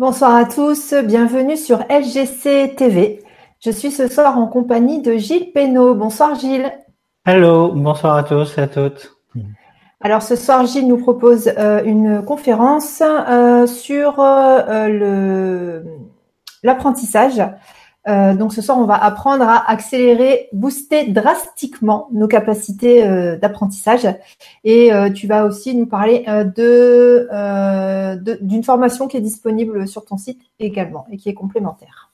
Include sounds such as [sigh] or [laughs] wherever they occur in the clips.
Bonsoir à tous, bienvenue sur LGC TV. Je suis ce soir en compagnie de Gilles Pénaud. Bonsoir Gilles. Hello, bonsoir à tous et à toutes. Alors ce soir, Gilles nous propose euh, une conférence euh, sur euh, l'apprentissage. Donc ce soir, on va apprendre à accélérer, booster drastiquement nos capacités d'apprentissage. Et tu vas aussi nous parler de d'une formation qui est disponible sur ton site également et qui est complémentaire.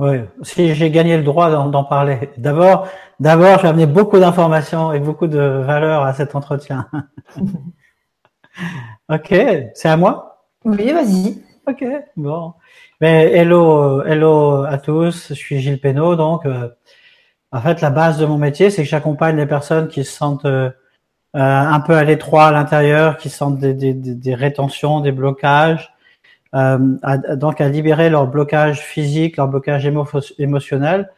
Oui, si j'ai gagné le droit d'en parler. D'abord, d'abord, j'ai amené beaucoup d'informations et beaucoup de valeur à cet entretien. [laughs] ok, c'est à moi? Oui, vas-y. Ok, bon. Mais hello, hello à tous. Je suis Gilles Pénaud, donc. Euh, en fait, la base de mon métier, c'est que j'accompagne les personnes qui se sentent euh, un peu à l'étroit à l'intérieur, qui sentent des, des, des rétentions, des blocages, euh, à, donc à libérer leur blocage physique, leur blocage émotionnel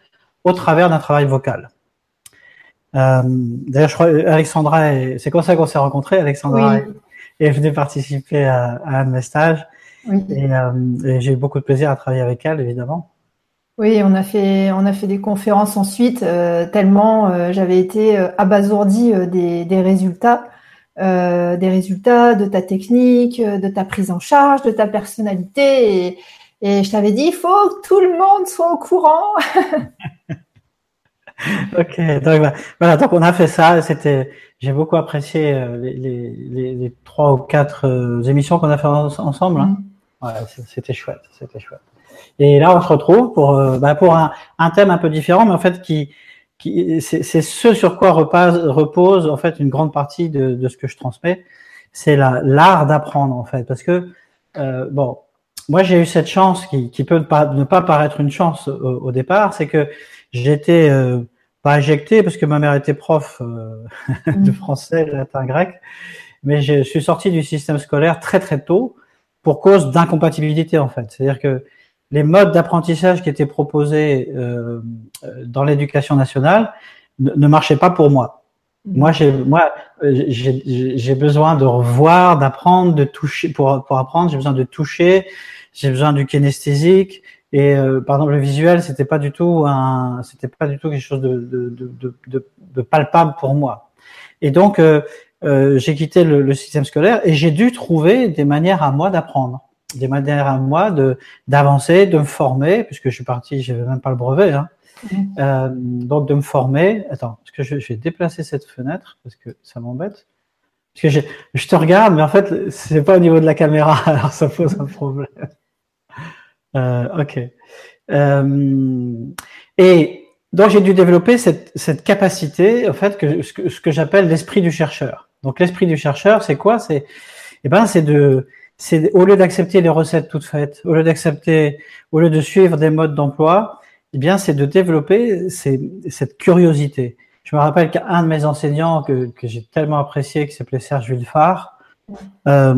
au travers d'un travail vocal. Euh, D'ailleurs, je crois Alexandra, c'est comme ça qu'on s'est rencontrés. Alexandra est, venue participer à, à, un de mes stages oui. et, euh, et j'ai eu beaucoup de plaisir à travailler avec elle, évidemment. Oui, on a fait on a fait des conférences ensuite, euh, tellement euh, j'avais été abasourdie des, des résultats. Des résultats de ta technique, de ta prise en charge, de ta personnalité. Et, et je t'avais dit, il faut que tout le monde soit au courant. [laughs] ok, donc bah, voilà, donc on a fait ça. C'était, j'ai beaucoup apprécié les, les, les, trois ou quatre émissions qu'on a fait ensemble. Hein. Ouais, c'était chouette, c'était chouette. Et là, on se retrouve pour bah, pour un, un, thème un peu différent, mais en fait qui c'est ce sur quoi repose, repose en fait une grande partie de, de ce que je transmets, c'est l'art d'apprendre en fait, parce que euh, bon, moi j'ai eu cette chance qui, qui peut pas, ne pas paraître une chance au, au départ, c'est que j'étais euh, pas injecté parce que ma mère était prof euh, [laughs] de mm. français, latin, grec, mais je suis sorti du système scolaire très très tôt pour cause d'incompatibilité en fait, c'est-à-dire que les modes d'apprentissage qui étaient proposés euh, dans l'éducation nationale ne, ne, marchaient pas pour moi. Mmh. Moi, j'ai moi j'ai besoin de revoir, d'apprendre, de toucher pour pour apprendre. J'ai besoin de toucher. J'ai besoin du kinesthésique. Et euh, par exemple, le visuel, c'était pas du tout un, c'était pas du tout quelque chose de, de, de, de, de palpable pour moi. Et donc, euh, euh, j'ai quitté le, le, système scolaire et j'ai dû trouver des manières à moi d'apprendre des manières à moi de d'avancer, de me former, puisque je suis parti, j'avais même pas le brevet, hein. Mm-hmm. euh, donc de me former. Attends, est-ce que je, je, vais déplacer cette fenêtre parce que ça m'embête. Parce que je, je, te regarde, mais en fait c'est pas au niveau de la caméra, [laughs] alors ça pose un problème. Euh, ok. Euh, et donc j'ai dû développer cette, cette capacité, en fait, que ce que, ce que j'appelle l'esprit du chercheur. Donc l'esprit du chercheur, c'est quoi? C'est, eh ben, c'est de c'est au lieu d'accepter les recettes toutes faites, au lieu d'accepter, au lieu de suivre des modes d'emploi, eh bien, c'est de développer cette curiosité. Je me rappelle qu'un de mes enseignants que, que j'ai tellement apprécié, qui s'appelait Serge Villefard, euh,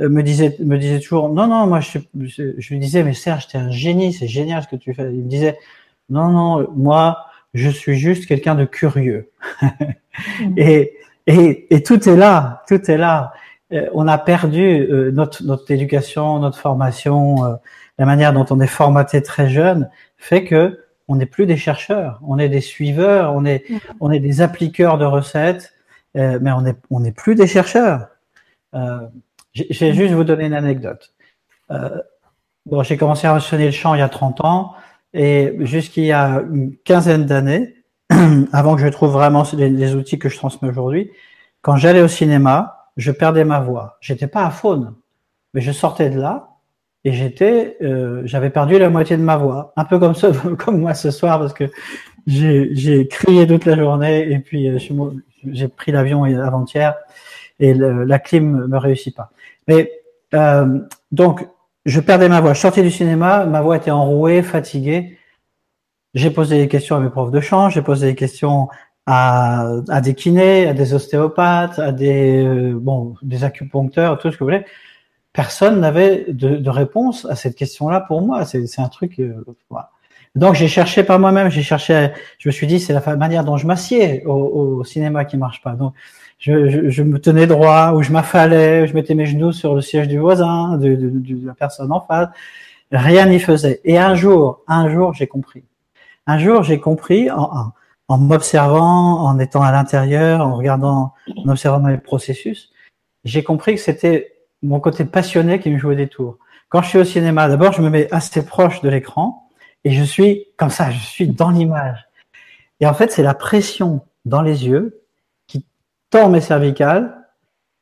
me disait me disait toujours non non moi je, je, lui disais mais Serge t'es un génie c'est génial ce que tu fais il me disait non non moi je suis juste quelqu'un de curieux. [laughs] Et, et et tout est là tout est là euh, on a perdu euh, notre, notre éducation, notre formation, euh, la manière dont on est formaté très jeune, fait que on n'est plus des chercheurs, on est des suiveurs, on est, mm. on est des appliqueurs de recettes, mais on n'est on est plus des chercheurs. Euh, j'ai juste vous donner une anecdote. Euh, bon, j'ai commencé à enchaîner le chant il y a 30 ans, et jusqu'il y a une quinzaine d'années, [clears throat] avant que je trouve vraiment les, outils que je transmets aujourd'hui, quand j'allais au cinéma, je perdais ma voix. J'étais pas à faune, mais je sortais de là et j'étais, euh, j'avais perdu la moitié de ma voix, un peu comme ça, [laughs] comme moi ce soir parce que j'ai crié toute la journée et puis euh, j'ai pris l'avion avant-hier et le, la clim me réussit pas. Mais euh, donc je perdais ma voix. Je sortais du cinéma, ma voix était enrouée, fatiguée. J'ai posé des questions à mes profs de chant, j'ai posé des questions à, à, des kinés, à des ostéopathes, à des euh, bon des acupuncteurs, tout ce que vous voulez. Personne n'avait de, de, réponse à cette question-là pour moi. C'est un truc. Euh, voilà. Donc j'ai cherché par moi-même. J'ai cherché. Je me suis dit c'est la manière dont je m'assieds au, au, cinéma qui marche pas. Donc je, me tenais droit, ou je m'affalais, je mettais mes genoux sur le siège du voisin, de, la personne en face. Rien n'y faisait. Et un jour, un jour, j'ai compris. Un jour, j'ai compris en, en, m'observant, en étant à l'intérieur, en regardant, en observant les processus, j'ai compris que c'était mon côté passionné qui me jouait des tours. Quand je suis au cinéma, d'abord, je me mets assez proche de l'écran et je suis comme ça, je suis dans l'image. Et en fait, c'est la pression dans les yeux qui tend mes cervicales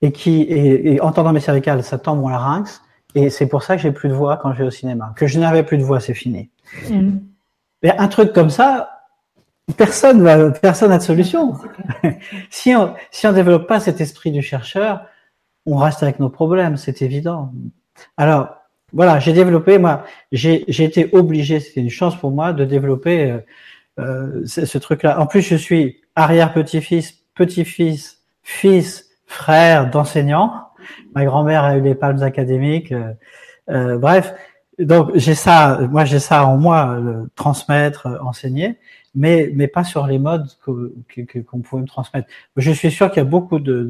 et qui, et, en tendant mes cervicales, ça tend mon larynx. Et c'est pour ça que j'ai plus de voix quand je vais au cinéma. Que je n'avais plus de voix, c'est fini. Mm. Mais un truc comme ça, personne va, personne n'a de solution. [laughs] si on, si on développe pas cet esprit du chercheur, on reste avec nos problèmes, c'est évident. Alors, voilà, j'ai développé, moi, j'ai été obligé, c'était une chance pour moi de développer euh, euh, ce, truc-là. En plus, je suis arrière-petit-fils, petit-fils, fils, frère d'enseignants. Ma grand-mère a eu les palmes académiques. Euh, euh bref, donc j'ai ça, moi j'ai ça en moi, transmettre, enseigner, mais mais pas sur les modes qu'on que, qu'on pouvait me transmettre. Je suis sûr qu'il y a beaucoup de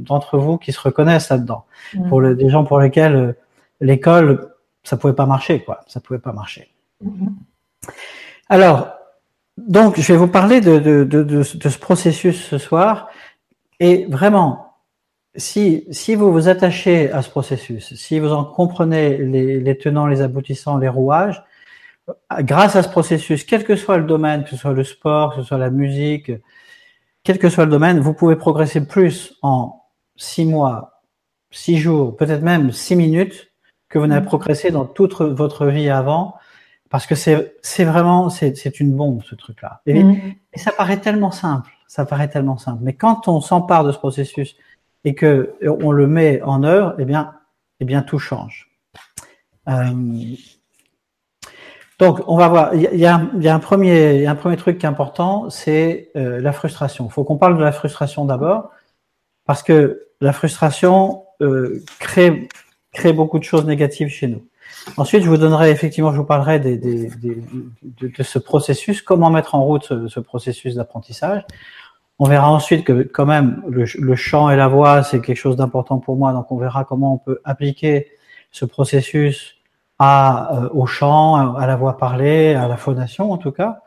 d'entre de, vous qui se reconnaissent là-dedans. Mmh. Pour le, des gens pour lesquels euh, l'école, ça pouvait pas marcher, quoi. Ça pouvait pas marcher. Mmh. Alors, donc, je vais vous parler de, de, de, de, ce processus ce soir. Et vraiment, si, si vous vous attachez à ce processus, si vous en comprenez les, les tenants, les aboutissants, les rouages, grâce à ce processus, quel que soit le domaine, que ce soit le sport, que ce soit la musique, quel que soit le domaine, vous pouvez progresser plus en six mois, six jours, peut-être même six minutes que vous n'avez mmh. progressé dans toute votre vie avant parce que c'est vraiment c'est une bombe ce truc là mm. et, ça paraît tellement simple ça paraît tellement simple mais quand on s'empare de ce processus et que on le met en œuvre eh bien eh bien tout change. Euh, donc on va voir. Il y a, un premier un premier truc qui est important c'est euh, la frustration. Il faut qu'on parle de la frustration d'abord parce que la frustration euh, crée crée beaucoup de choses négatives chez nous. Ensuite, je vous donnerai effectivement, je vous parlerai de, ce processus, comment mettre en route ce, processus d'apprentissage. On verra ensuite que quand même le, le chant et la voix, c'est quelque chose d'important pour moi, donc on verra comment on peut appliquer ce processus à, euh, au chant, à la voix parlée, à la phonation en tout cas.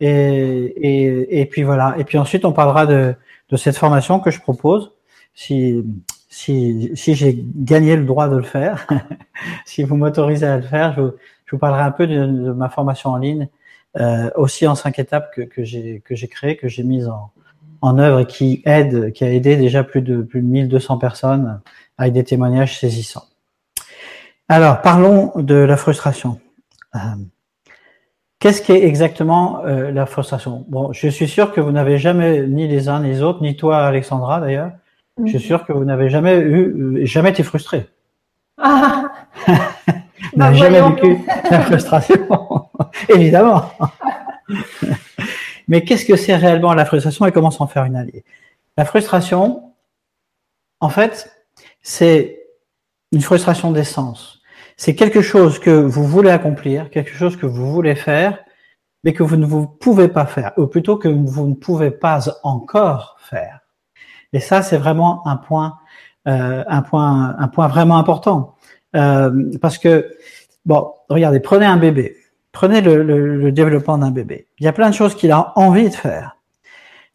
Et, et, et puis voilà. Et puis ensuite, on parlera de, de cette formation que je propose. Si, si, si j'ai gagné le droit de le faire, [laughs] si vous m'autorisez à le faire, je vous, je vous, parlerai un peu de, ma formation en ligne, euh, aussi en cinq étapes que, que j'ai que j'ai créé, que j'ai mise en, en œuvre et qui aide, qui a aidé déjà plus de plus de 1200 personnes avec des témoignages saisissants. Alors, parlons de la frustration. Euh, Qu'est-ce qui est exactement euh, la frustration? Bon, je suis sûr que vous n'avez jamais, ni les uns ni les autres, ni toi, Alexandra d'ailleurs, je suis mhm. sûr que vous n'avez jamais eu, jamais été frustré. Ah. [laughs] vous n'avez bah, jamais vécu la frustration, [laughs] évidemment. [laughs] Mais qu'est-ce que c'est réellement la frustration et comment s'en faire une alliée? La frustration, en fait, c'est une frustration d'essence. C'est quelque chose que vous voulez accomplir, quelque chose que vous voulez faire, mais que vous ne vous pouvez pas faire, ou plutôt que vous ne pouvez pas encore faire. Et ça, c'est vraiment un point, euh, un point, un point vraiment important, euh, parce que bon, regardez, prenez un bébé, prenez le, développement d'un bébé. Il y a plein de choses qu'il a envie de faire.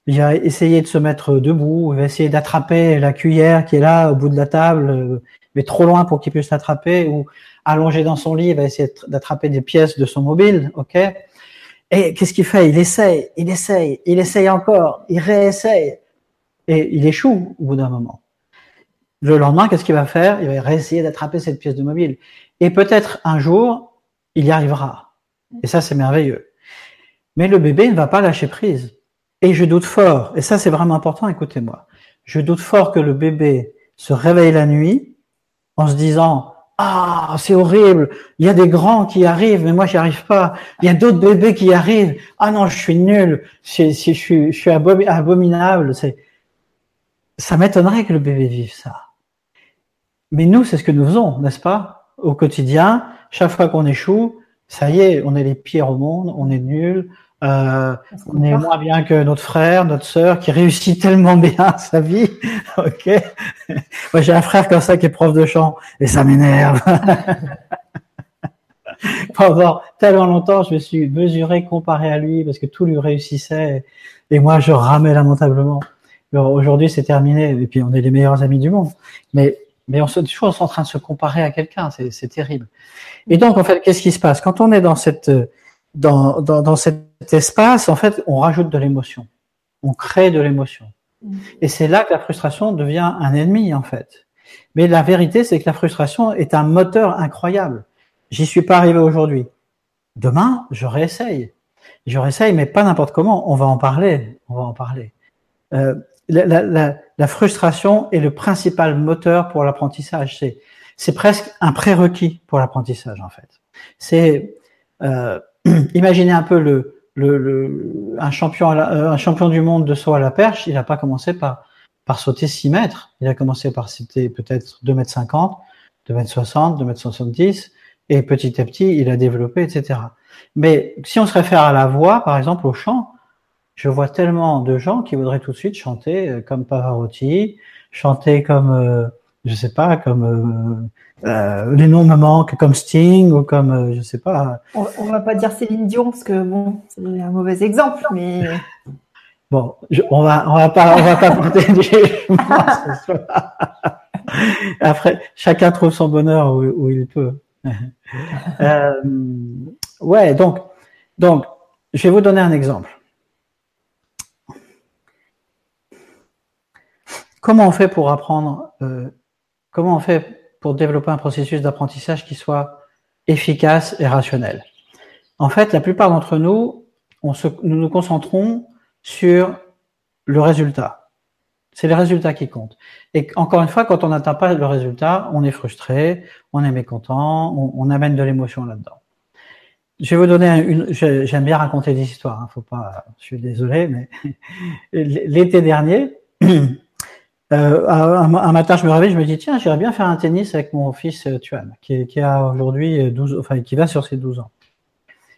Il va essayer de se mettre debout, il va essayer d'attraper la cuillère qui est là au bout de la table, mais trop loin pour qu'il puisse l'attraper, ou allongé dans son lit, il va essayer d'attraper des pièces de son mobile, ok? Et qu'est-ce qu'il fait? Il essaye, il essaye, il essaye encore, il réessaye et il échoue au bout d'un moment. Le lendemain, qu'est-ce qu'il va faire? Il va réessayer d'attraper cette pièce de mobile. Et peut-être un jour, il y arrivera. Et ça, c'est merveilleux. Mais le bébé ne va pas lâcher prise. Et je doute fort, et ça c'est vraiment important, écoutez-moi, je doute fort que le bébé se réveille la nuit en se disant ah, c'est horrible. Il y a des grands qui arrivent, mais moi, j'y arrive pas. Il y a d'autres bébés qui arrivent. Ah non, je suis nul. Je, je, suis abominable. C'est, ça m'étonnerait que le bébé vive ça. Mais nous, c'est ce que nous faisons, n'est-ce pas? Au quotidien, chaque fois qu'on échoue, ça y est, on est les pires au monde, on est nul, Euh, on est moins bien que notre frère, notre sœur, qui réussit tellement bien [laughs] sa vie. [laughs] ok. Moi, j'ai un frère comme ça qui est prof de chant et ça m'énerve. [laughs] Pendant tellement longtemps, je me suis mesuré, comparé à lui parce que tout lui réussissait et moi, je ramais lamentablement. Aujourd'hui, c'est terminé et puis on est les meilleurs amis du monde. Mais mais on se toujours en train de se comparer à quelqu'un, c'est terrible. Et donc, en fait, qu'est-ce qui se passe? Quand on est dans cette dans, dans, dans cet espace, en fait, on rajoute de l'émotion. On crée de l'émotion. Mm. Et c'est là que la frustration devient un ennemi, en fait. Mais la vérité, c'est que la frustration est un moteur incroyable. J'y suis pas arrivé aujourd'hui. Demain, je réessaye. Je réessaye, mais pas n'importe comment. On va en parler. On va en parler. Euh, la, la, la, frustration est le principal moteur pour l'apprentissage. C'est, c'est presque un prérequis pour l'apprentissage, en fait. C'est euh, [clears throat] imaginez un peu le, le, le un champion euh, un champion du monde de saut à la perche, il n'a pas commencé par par sauter 6 mètres, il a commencé par sauter peut-être 2 mètres 50, 2 mètres 60, 2 mètres 70 et petit à petit, il a développé etc. Mais si on se réfère à la voix par exemple au chant, je vois tellement de gens qui voudraient tout de suite chanter euh, comme Pavarotti, chanter comme euh, je sais pas, comme euh, euh, les noms me manquent, comme Sting ou comme euh, je sais pas. On, on, va pas dire Céline Dion parce que bon, c'est un mauvais exemple, mais. [laughs] Bon, je, on va on va pas on va pas porter [laughs] du jugement. [laughs] Après, chacun trouve son bonheur où, où il peut. ouais, donc donc je vais vous donner un exemple. Comment on fait pour apprendre euh, Comment on fait pour développer un processus d'apprentissage qui soit efficace et rationnel? En fait, la plupart d'entre nous, nous nous concentrons sur le résultat. C'est les résultats qui comptent. Et encore une fois, quand on n'atteint pas le résultat, on est frustré, on est mécontent, on, on amène de l'émotion là-dedans. Je vais vous donner. J'aime bien raconter des histoires. Hein, faut pas. Je suis désolé, mais [laughs] l'été dernier, [clears throat] euh, un, matin, je me réveille, je me dis tiens, j'irais bien faire un tennis avec mon fils euh, Tuan, qui, qui a aujourd'hui 12, enfin qui va sur ses 12 ans.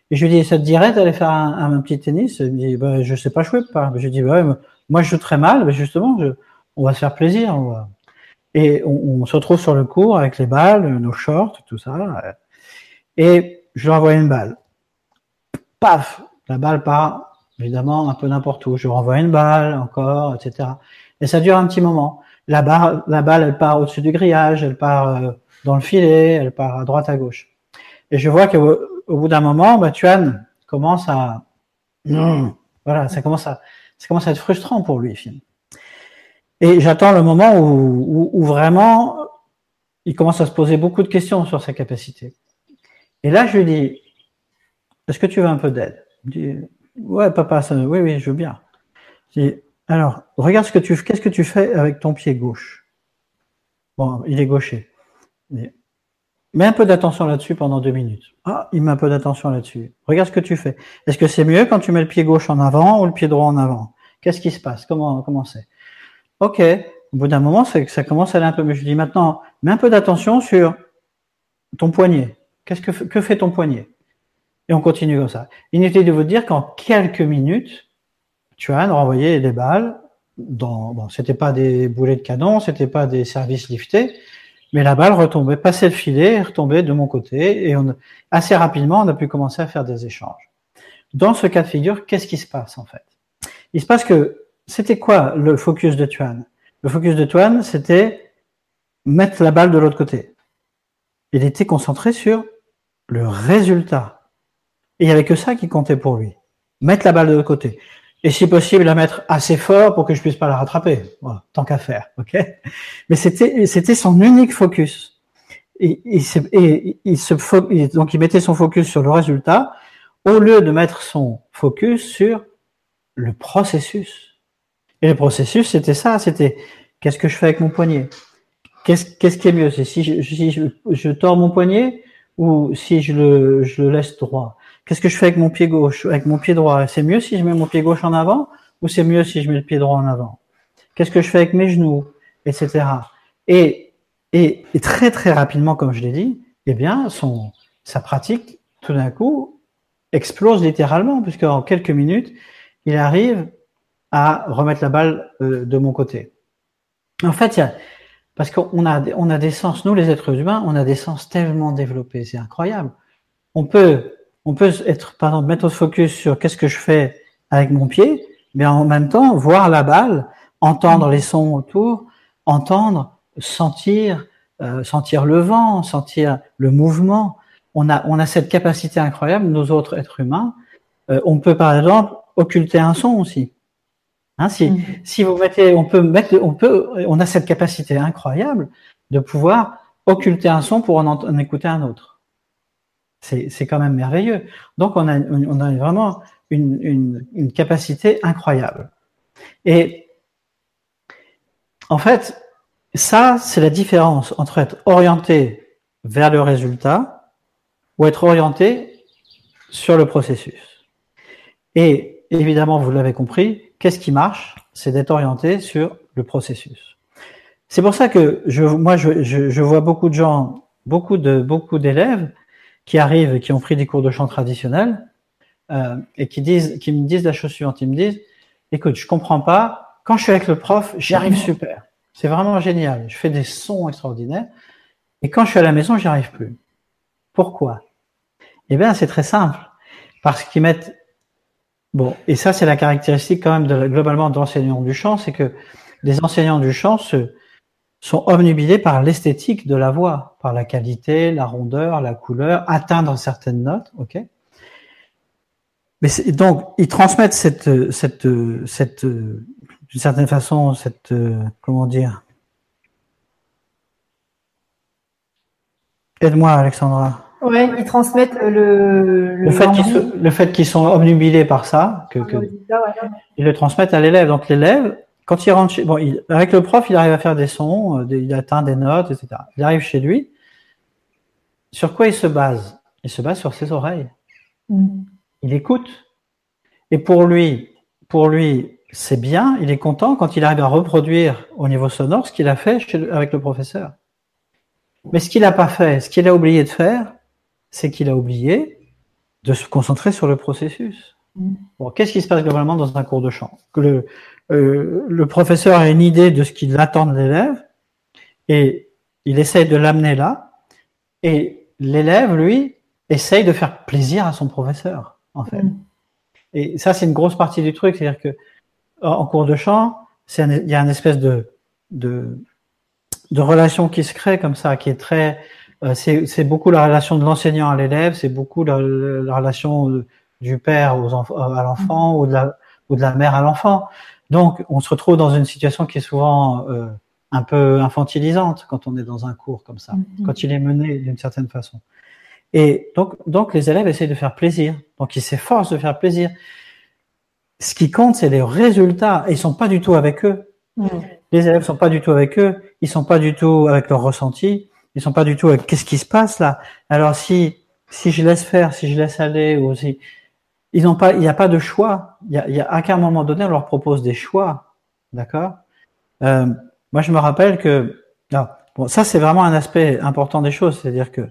Et je lui dis ça te dirait d'aller faire un, un, petit tennis? Il me dit bah, je sais pas jouer pas. Je lui dis bah, ouais, moi je joue très mal, mais justement, je, on va se faire plaisir. Et on, on, se retrouve sur le cours avec les balles, nos shorts, tout ça. Et je lui envoie une balle. Paf, la balle part évidemment un peu n'importe où. Je lui renvoie une balle encore, etc. Et ça dure un petit moment. La, barre, la balle, elle part au-dessus du grillage, elle part euh, dans le filet, elle part à droite, à gauche. Et je vois qu'au au bout d'un moment, bah, Tuan commence à... Mmh. [clears throat] Voilà, ça commence à, ça commence à être frustrant pour lui, film. Et j'attends le moment où, où, où, vraiment il commence à se poser beaucoup de questions sur sa capacité. Et là, je lui dis, est-ce que tu veux un peu d'aide? Il dit, ouais, papa, ça, oui, oui, je veux bien. Je dis, alors, regarde ce que tu qu'est-ce que tu fais avec ton pied gauche? Bon, il est gaucher. Mets un peu d'attention là-dessus pendant deux minutes. Ah, il met un peu d'attention là-dessus. Regarde ce que tu fais. Est-ce que c'est mieux quand tu mets le pied gauche en avant ou le pied droit en avant? Qu'est-ce qui se passe? Comment comment c'est? Ok. Au bout d'un moment, ça commence à aller un peu mieux. Je dis maintenant, mets un peu d'attention sur ton poignet. Qu'est-ce que que fait ton poignet? Et on continue comme ça. Inutile de vous dire qu'en quelques minutes, Tuan renvoyait des balles dans, bon, c'était pas des boulets de canon, c'était pas des services liftés, mais la balle retombait, passait le filet, retombait de mon côté, et assez rapidement, on a pu commencer à faire des échanges. Dans ce cas de figure, qu'est-ce qui se passe en fait? Il se passe que c'était quoi le focus de Tuan? Le focus de Tuan, c'était mettre la balle de l'autre côté. Il était concentré sur le résultat. Et il n'y avait que ça qui comptait pour lui. Mettre la balle de l'autre côté et si possible la mettre assez fort pour que je puisse pas la rattraper. Tant qu'à faire, ok? Mais c'était c'était son unique focus. Et, il se, et donc il mettait son focus sur le résultat au lieu de mettre son focus sur le processus. Et le processus, c'était ça, c'était qu'est-ce que je fais avec mon poignet? Qu'est-ce qu'est-ce qui est mieux? C'est si je, si je, je tords mon poignet ou si je le, je le laisse droit? Qu'est-ce que je fais avec mon pied gauche, avec mon pied droit C'est mieux si je mets mon pied gauche en avant ou c'est mieux si je mets le pied droit en avant? Qu'est-ce que je fais avec mes genoux, etc. Et, et, et très très rapidement, comme je l'ai dit, eh bien, son, sa pratique, tout d'un coup, explose littéralement, puisque en quelques minutes, il arrive à remettre la balle euh, de mon côté. En fait, y a, parce qu'on a, on a des sens, nous les êtres humains, on a des sens tellement développés, c'est incroyable. On peut, on peut être, par exemple, mettre au focus sur qu'est-ce que je fais avec mon pied, mais en même temps voir la balle, entendre les sons autour, entendre, sentir, euh, sentir le vent, sentir le mouvement. On a, on a cette capacité incroyable, nos autres êtres humains. Euh, on peut par exemple occulter un son aussi. Hein, si, mm. si vous mettez, on peut mettre, on peut, on a cette capacité incroyable de pouvoir occulter un son pour en, écouter un autre. C'est quand même merveilleux. Donc on a, on a vraiment une, une, une capacité incroyable. Et en fait, ça, c'est la différence entre être orienté vers le résultat ou être orienté sur le processus. Et évidemment, vous l'avez compris, qu'est-ce qui marche? C'est d'être orienté sur le processus. C'est pour ça que je, moi, je, je, vois beaucoup de gens, beaucoup de beaucoup d'élèves qui arrivent et qui ont pris des cours de chant traditionnels euh, et qui disent, qui me disent la chose suivante. Ils me disent, écoute, je comprends pas. Quand je suis avec le prof, j'y arrive super. C'est vraiment génial. Je fais des sons extraordinaires. Et quand je suis à la maison, j'y arrive plus. Pourquoi? Eh bien, c'est très simple. Parce qu'ils mettent Bon, et ça, c'est la caractéristique quand même de, globalement d'enseignants du chant, c'est que les enseignants du chant se, sont omnubilés par l'esthétique de la voix, par la qualité, la rondeur, la couleur, atteindre certaines notes, ok? Mais donc, ils transmettent cette, cette, cette, d'une certaine façon, cette, comment dire? Aide-moi, Alexandra. Ouais, ils transmettent le, le, fait qu'ils le fait qu'ils sont obnubilés par ça, que, que ils le transmettent à l'élève. Donc l'élève, quand il rentre chez, bon, il, avec le prof, il arrive à faire des sons, euh, il atteint des notes, etc. Il arrive chez lui. Sur quoi il se base? Il se base sur ses oreilles. Mm. Il écoute. Et pour lui, pour lui, c'est bien. Il est content quand il arrive à reproduire au niveau sonore ce qu'il a fait avec le professeur. Mais ce qu'il n'a pas fait, ce qu'il a oublié de faire, c'est qu'il a oublié de se concentrer sur le processus. Bon, qu'est-ce qui se passe globalement dans un cours de chant? Que le, euh, le professeur a une idée de ce qu'il attend de l'élève et il essaye de l'amener là, et l'élève, lui, essaye de faire plaisir à son professeur, en fait. Mm. Et ça, c'est une grosse partie du truc, c'est-à-dire que en cours de chant, il y a une espèce de, de, de relation qui se crée comme ça, qui est très euh, c'est beaucoup la relation de l'enseignant à l'élève, c'est beaucoup la, relation du père aux à l'enfant ou, de la, ou de la mère à l'enfant. Donc, on se retrouve dans une situation qui est souvent euh, un peu infantilisante quand on est dans un cours comme ça, mm-hmm. quand il est mené d'une certaine façon. Et donc, donc, les élèves essayent de faire plaisir. Donc, ils s'efforcent de faire plaisir. Ce qui compte, c'est les résultats. Et ils sont pas du tout avec eux. Les élèves sont pas du tout avec eux. Ils sont pas du tout avec leur ressenti ils sont pas du tout qu'est-ce qui se passe là? Alors si si je laisse faire, si je laisse aller, ou si ils n'ont pas, il n'y a pas de choix. Il y a, y a à qu'un moment donné on leur propose des choix, d'accord? Euh, moi je me rappelle que ah, bon ça c'est vraiment un aspect important des choses, c'est-à-dire que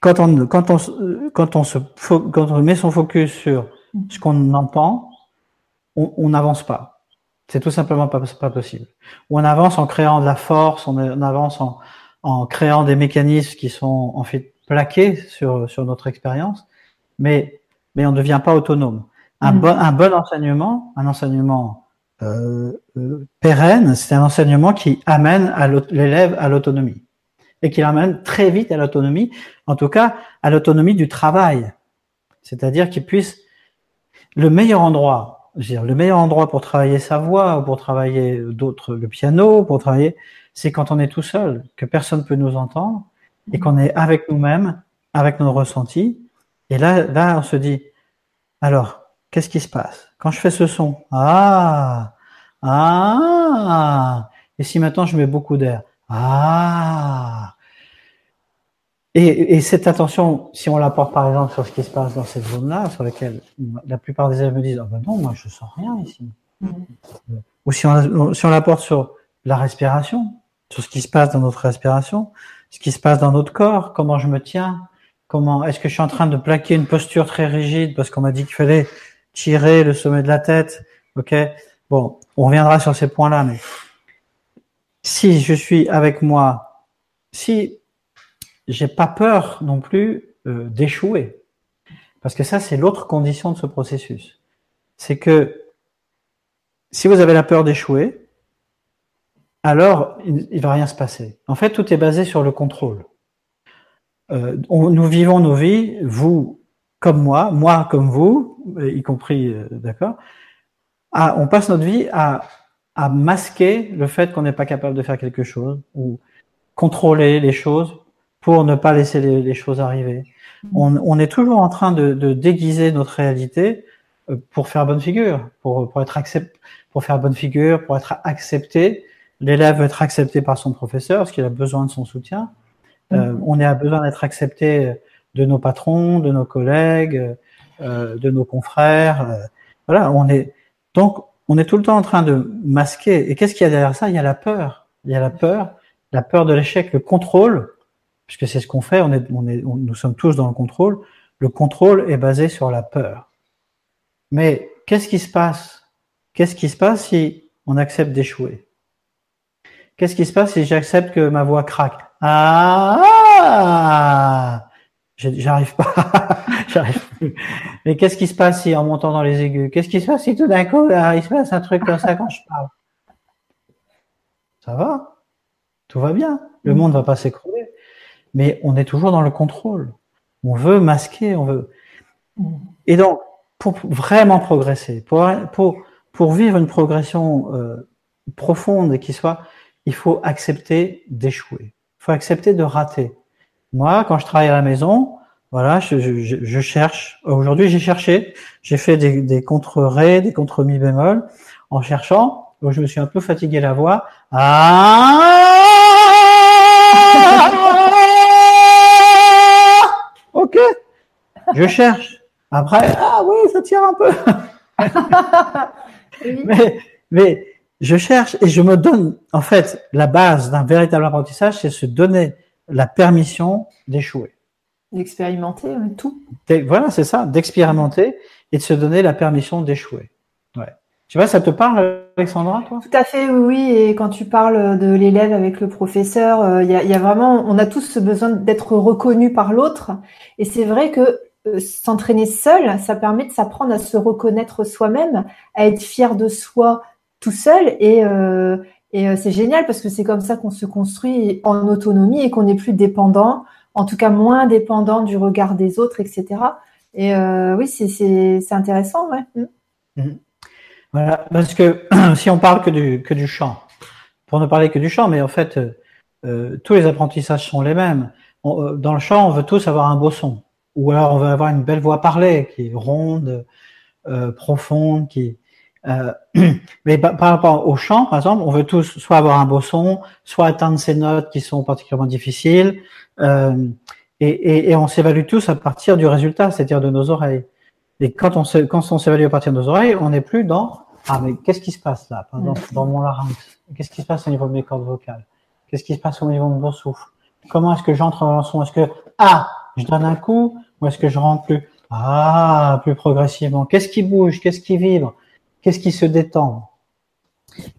quand on quand on quand on se quand on met son focus sur ce qu'on entend, on n'avance pas. C'est tout simplement pas, pas possible. On avance en créant de la force, on, avance en, en, créant des mécanismes qui sont en fait plaqués sur, sur notre expérience, mais, mais on ne devient pas autonome. Un, mm. bon, un bon enseignement, un enseignement euh, euh, pérenne, c'est un enseignement qui amène l'élève à l'autonomie et qui l'amène très vite à l'autonomie, en tout cas à l'autonomie du travail. C'est-à-dire qu'il puisse le meilleur endroit dire, le meilleur endroit pour travailler sa voix, ou pour travailler d'autres, le piano, pour travailler, c'est quand on est tout seul, que personne peut nous entendre, et qu'on est avec nous-mêmes, avec nos ressentis. Et là, là, on se dit, alors, qu'est-ce qui se passe? Quand je fais ce son Ah, ah. Et si maintenant je mets beaucoup d'air Ah. Et, et, cette attention, si on la porte par exemple sur ce qui se passe dans cette zone-là, sur laquelle la plupart des élèves me disent, ah ben non, moi je sens rien ici. Mm. Ou si on, si on la porte sur la respiration, sur ce qui se passe dans notre respiration, ce qui se passe dans notre corps, comment je me tiens, Comment Est-ce que je suis en train de plaquer une posture très rigide parce qu'on m'a dit qu'il fallait tirer le sommet de la tête Ok? Bon, on reviendra sur ces points-là, mais si je suis avec moi, si j'ai pas peur non plus euh, d'échouer, parce que ça c'est l'autre condition de ce processus, c'est que si vous avez la peur d'échouer, alors il, il va rien se passer. En fait, tout est basé sur le contrôle. Euh, nous vivons nos vies, vous comme moi, moi comme vous, y compris, euh, d'accord. on passe notre vie à, à masquer le fait qu'on n'est pas capable de faire quelque chose ou contrôler les choses pour ne pas laisser les, choses arriver. On, on, est toujours en train de, de, déguiser notre réalité euh, pour faire bonne figure, pour, pour être accepté, pour faire bonne figure, pour être accepté. L'élève veut être accepté par son professeur parce qu'il a besoin de son soutien. Euh, on a besoin d'être accepté de nos patrons, de nos collègues, euh, de nos confrères. Euh, voilà, on est donc on est tout le temps en train de masquer. Et qu'est-ce qu'il y a derrière ça? Il y a la peur. Il y a la peur, la peur de l'échec, le contrôle, puisque c'est ce qu'on fait. On est, on est, nous sommes tous dans le contrôle. Le contrôle est basé sur la peur. Mais qu'est-ce qui se passe? Qu'est-ce qui se passe si on accepte d'échouer? Qu'est-ce qui se passe si j'accepte que ma voix craque? Ah J'arrive pas, [laughs] j'arrive plus. Mais qu'est-ce qui se passe si en montant dans les aigus Qu'est-ce qui se passe si tout d'un coup il se passe un truc comme ça quand je parle? Ça va, tout va bien. Le monde va pas s'écrouler, mais on est toujours dans le contrôle. On veut masquer, on veut. Et donc, pour vraiment progresser, pour pour pour vivre une progression euh, profonde et qui soit, il faut accepter d'échouer faut accepter de rater. Moi, quand je travaille à la maison, voilà, je, je, je cherche. Aujourd'hui, j'ai cherché. J'ai fait des, des contre-ré, des contre-mi bémol, en cherchant. Donc, je me suis un peu fatigué la voix. Ah Ok. Je cherche. Après, ah oui, ça tire un peu. [laughs] mais, mais je cherche et je me donne, en fait, la base d'un véritable apprentissage, c'est se donner la permission d'échouer. D'expérimenter tout. Voilà, c'est ça, d'expérimenter et de se donner la permission d'échouer. Ouais. Tu vois, ça te parle, Alexandra, toi? Tout à fait, oui, Et quand tu parles de l'élève avec le professeur, euh, il y, a, y, a, vraiment, on a tous ce besoin d'être reconnu par l'autre. Et c'est vrai que euh, s'entraîner seul, ça permet de s'apprendre à se reconnaître soi-même, à être fier de soi tout seul et, euh, et euh, c'est génial parce que c'est comme ça qu'on se construit en autonomie et qu'on n'est plus dépendant, en tout cas moins dépendant du regard des autres, etc. Et euh, oui, c'est intéressant, ouais. Mm. Mm-hmm. Voilà, parce que [clears throat] si on parle que du, que du chant, pour ne parler que du chant, mais en fait, euh, tous les apprentissages sont les mêmes. dans le chant, on veut tous avoir un beau son, ou alors on veut avoir une belle voix parlée, qui est ronde, euh, profonde, qui, euh, [clears throat] mais par, rapport au chant, par exemple, on veut tous soit avoir un beau son, soit atteindre ces notes qui sont particulièrement difficiles, euh, et, et, et, on s'évalue tous à partir du résultat, c'est-à-dire de nos oreilles. Et quand on quand on s'évalue à partir de nos oreilles, on n'est plus dans ah mais qu'est-ce qui se passe là, par exemple, dans mon larynx? Qu'est-ce qui se passe au niveau de mes cordes vocales? Qu'est-ce qui se passe au niveau de mon souffle? Comment est-ce que j'entre dans le son? Est-ce que ah je donne un coup ou est-ce que je rentre plus? Ah plus progressivement. Qu'est-ce qui bouge? Qu'est-ce qui vibre? Qu'est-ce qui se détend?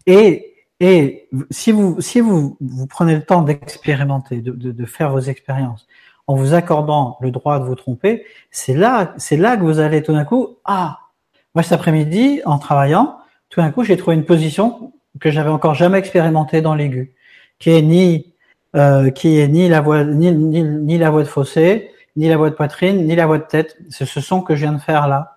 Et, et si vous, si vous, vous prenez le temps d'expérimenter, de, de, faire vos expériences, en vous accordant le droit de vous tromper, c'est là, c'est là que vous allez tout d'un coup, ah, moi cet après-midi, en travaillant, tout d'un coup, j'ai trouvé une position que j'avais encore jamais expérimentée dans l'aigu, qui est ni, euh, qui est ni la voix, ni, ni, ni la voix de fossé, ni la voix de poitrine, ni la voix de tête. C'est ce son que je viens de faire là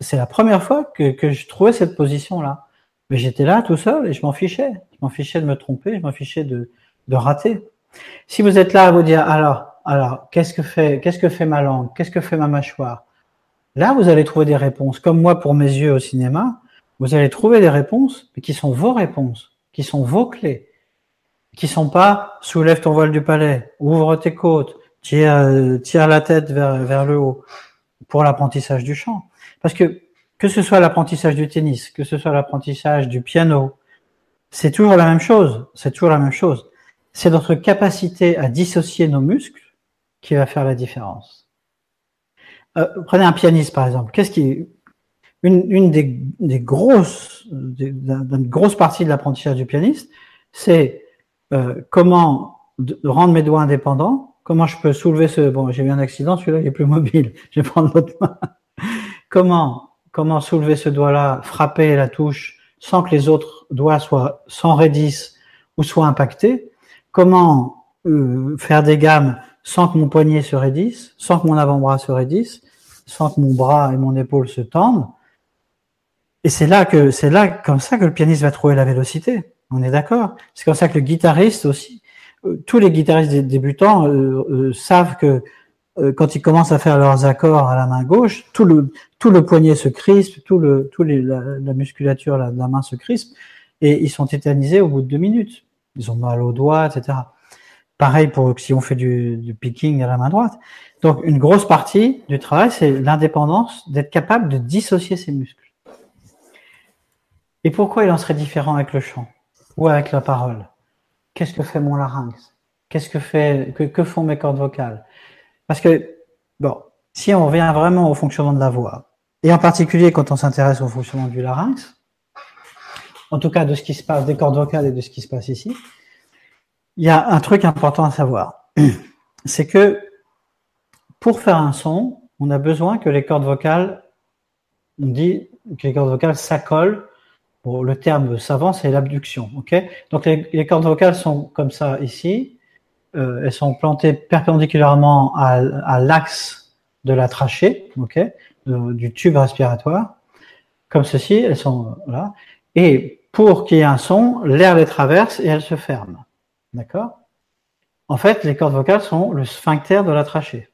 c'est la première fois que, je trouvais cette position-là. Mais j'étais là tout seul et je m'en fichais. Je m'en fichais de me tromper, je m'en fichais de, rater. Si vous êtes là à vous dire, alors, alors, qu'est-ce que fait, qu'est-ce que fait ma langue? Qu'est-ce que fait ma mâchoire? Là, vous allez trouver des réponses. Comme moi pour mes yeux au cinéma, vous allez trouver des réponses, mais qui sont vos réponses, qui sont vos clés, qui sont pas soulève ton voile du palais, ouvre tes côtes, tire, tire la tête vers le haut pour l'apprentissage du chant. Parce que que ce soit l'apprentissage du tennis, que ce soit l'apprentissage du piano, c'est toujours la même chose. C'est toujours la même chose. C'est notre capacité à dissocier nos muscles qui va faire la différence. Euh, prenez un pianiste par exemple. Qu'est-ce qui une, une des, des grosses d'une grosse partie de l'apprentissage du pianiste, c'est euh, comment rendre mes doigts indépendants. Comment je peux soulever ce bon j'ai eu un accident celui-là il est plus [laughs] mobile. Je vais prendre l'autre main. Comment comment soulever ce doigt-là, frapper la touche sans que les autres doigts soient sans raidisse ou soient impactés? Comment euh, faire des gammes sans que mon poignet se raidisse, sans que mon avant-bras se raidisse, sans que mon bras et mon épaule se tendent? Et c'est là que c'est là comme ça que le pianiste va trouver la vélocité. On est d'accord? C'est comme ça que le guitariste aussi. Euh, tous les guitaristes débutants euh, savent que quand ils commencent à faire leurs accords à la main gauche, tout le tout le poignet se crispe, tout le tout la, musculature de la main se crispe et ils sont tétanisés au bout de deux minutes. Ils ont mal aux doigts, etc. Pareil pour si on fait du, picking à la main droite. Donc une grosse partie du travail, c'est l'indépendance, d'être capable de dissocier ses muscles. Et pourquoi il en serait différent avec le chant ou avec la parole? Qu'est-ce que fait mon larynx? Qu'est-ce que fait que font mes cordes vocales? Parce que bon, si on revient vraiment au fonctionnement de la voix, et en particulier quand on s'intéresse au fonctionnement du larynx, en tout cas de ce qui se passe des cordes vocales et de ce qui se passe ici, il y a un truc important à savoir. [clears throat] C'est que pour faire un son, on a besoin que les cordes vocales, on dit que les cordes vocales s'accolent. Bon, le terme savant, c'est l'abduction. ok? Donc les, cordes vocales sont comme ça ici. Euh, elles sont plantées perpendiculairement à, l'axe de la trachée, ok, du tube respiratoire, comme ceci. Elles sont là. Et pour qu'il y ait un son, l'air les traverse et elles se ferment. D'accord? En fait, les cordes vocales sont le sphincter de la trachée.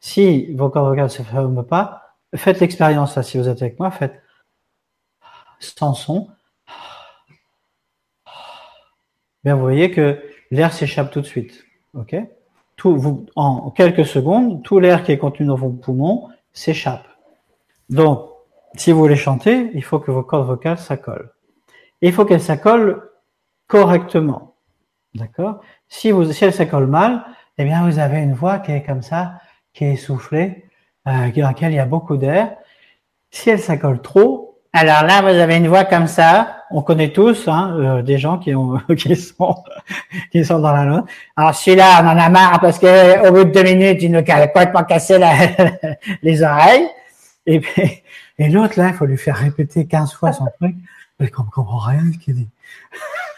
Si vos cordes vocales ne se ferment pas, faites l'expérience là, si vous êtes avec moi, faites sans son. Bien, vous voyez que l'air s'échappe tout de suite. Ok? Tout, vous, En quelques secondes, tout l'air qui est contenu dans vos poumons s'échappe. Donc, si vous voulez chanter, il faut que vos cordes vocales s'accolent. Il faut qu'elles s'accolent correctement. D'accord? Si, vous, si elles s'accolent mal, eh bien, vous avez une voix qui est comme ça, qui est essoufflée, euh, dans laquelle il y a beaucoup d'air. Si elle s'accole trop, alors là, vous avez une voix comme ça. On connaît tous hein, euh, des gens qui, ont, [laughs] qui, sont, qui sont dans la note. Alors celui-là, on en a marre parce que au bout de deux minutes, il nous a complètement cassé la, [laughs] les oreilles. Et et l'autre, là, il faut lui faire répéter 15 fois son truc. Mais qu'on ne comprend rien ce qu'il dit.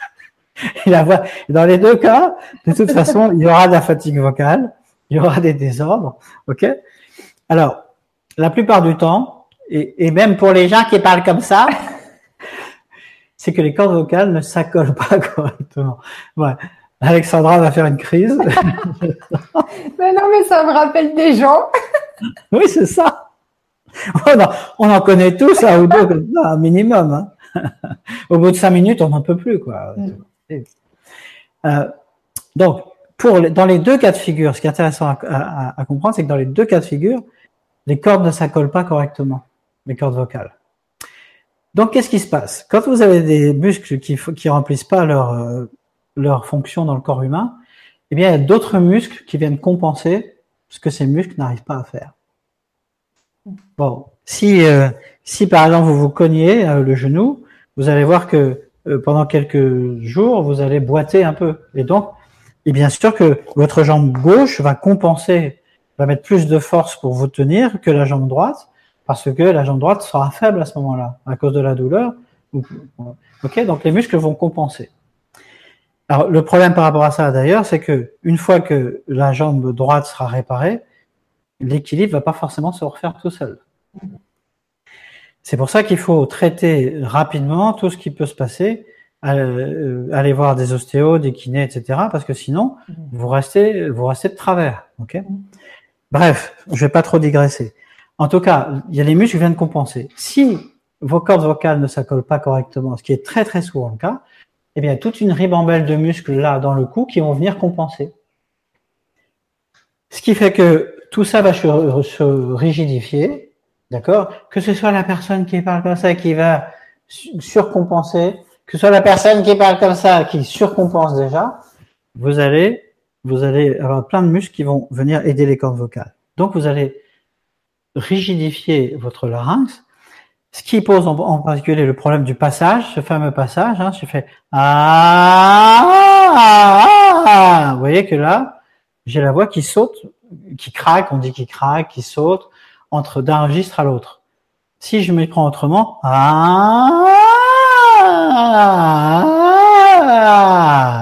[laughs] La voix, dans les deux cas, de toute façon, il y aura de la fatigue vocale, il y aura des désordres, ok? Alors, la plupart du temps, et, et même pour les gens qui parlent comme ça, c'est que les cordes vocales ne s'accolent pas [laughs] correctement. Ouais. Alexandra va faire une crise. [laughs] mais non, mais ça me rappelle des gens. [laughs] oui, c'est ça. On en, connaît tous un ou deux un minimum. Hein. Au bout de cinq minutes, on n'en peut plus, quoi. Mm. Euh, donc, pour dans les deux cas de figure, ce qui est intéressant à, comprendre, c'est que dans les deux cas de figure, les cordes ne s'accolent pas correctement, les cordes vocales. Donc, qu'est-ce qui se passe? Quand vous avez des muscles qui qui remplissent pas leur euh, leur fonction dans le corps humain, eh bien, il y a d'autres muscles qui viennent compenser ce que ces muscles n'arrivent pas à faire. Bon, si euh, si par exemple vous vous cognez euh, le genou, vous allez voir que pendant quelques jours vous allez boiter un peu, et donc et bien sûr que votre jambe gauche va compenser, va mettre plus de force pour vous tenir que la jambe droite, parce que la jambe droite sera faible à ce moment-là à cause de la douleur. Ok, donc les muscles vont compenser. Alors le problème par rapport à ça d'ailleurs, c'est que une fois que la jambe droite sera réparée, l'équilibre va pas forcément se refaire tout seul. C'est pour ça qu'il faut traiter rapidement tout ce qui peut se passer, euh, aller voir des ostéos, des kinés, etc. Parce que sinon, vous restez, vous restez de travers. Ok? Bref, je vais pas trop digresser. En tout cas, il y a les muscles qui viennent compenser. Si vos cordes vocales ne s'accolent pas correctement, ce qui est très très souvent le cas, eh bien, toute une ribambelle de muscles là dans le cou qui vont venir compenser. Ce qui fait que tout ça va se, rigidifier, d'accord? Que ce soit la personne qui parle comme ça qui va surcompenser, que ce soit la personne qui parle comme ça qui surcompense déjà, vous allez vous allez avoir plein de muscles qui vont venir aider les cordes vocales. Donc vous allez rigidifier votre larynx, ce qui pose en, particulier le problème du passage, ce fameux passage. Hein, je fais ah, ah, ah, vous voyez que là, j'ai la voix qui saute, qui craque, on dit qui craque, qui saute entre d'un registre à l'autre. Si je me prends autrement, ah,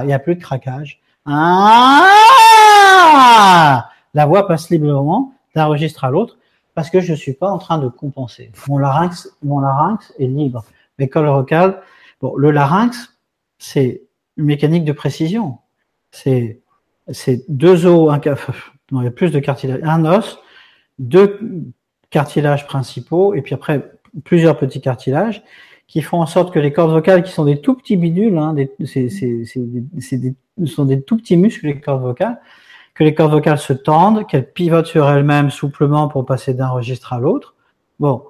il n'y a plus de craquage. La voix passe librement d'un registre à l'autre parce que je ne suis pas en train de compenser. Mon larynx, mon larynx est libre. Mais col vocal, bon, le larynx, c'est une mécanique de précision. C'est, deux os, un, [laughs] non, il y a plus de cartilage, un os, deux cartilages principaux, et puis après plusieurs petits cartilages qui font en sorte que les cordes vocales, qui sont des tout petits bidules, hein, des, c'est des, sont des tout petits muscles, les cordes vocales, que les cordes vocales se tendent, qu'elles pivotent sur elles-mêmes souplement pour passer d'un registre à l'autre. Bon.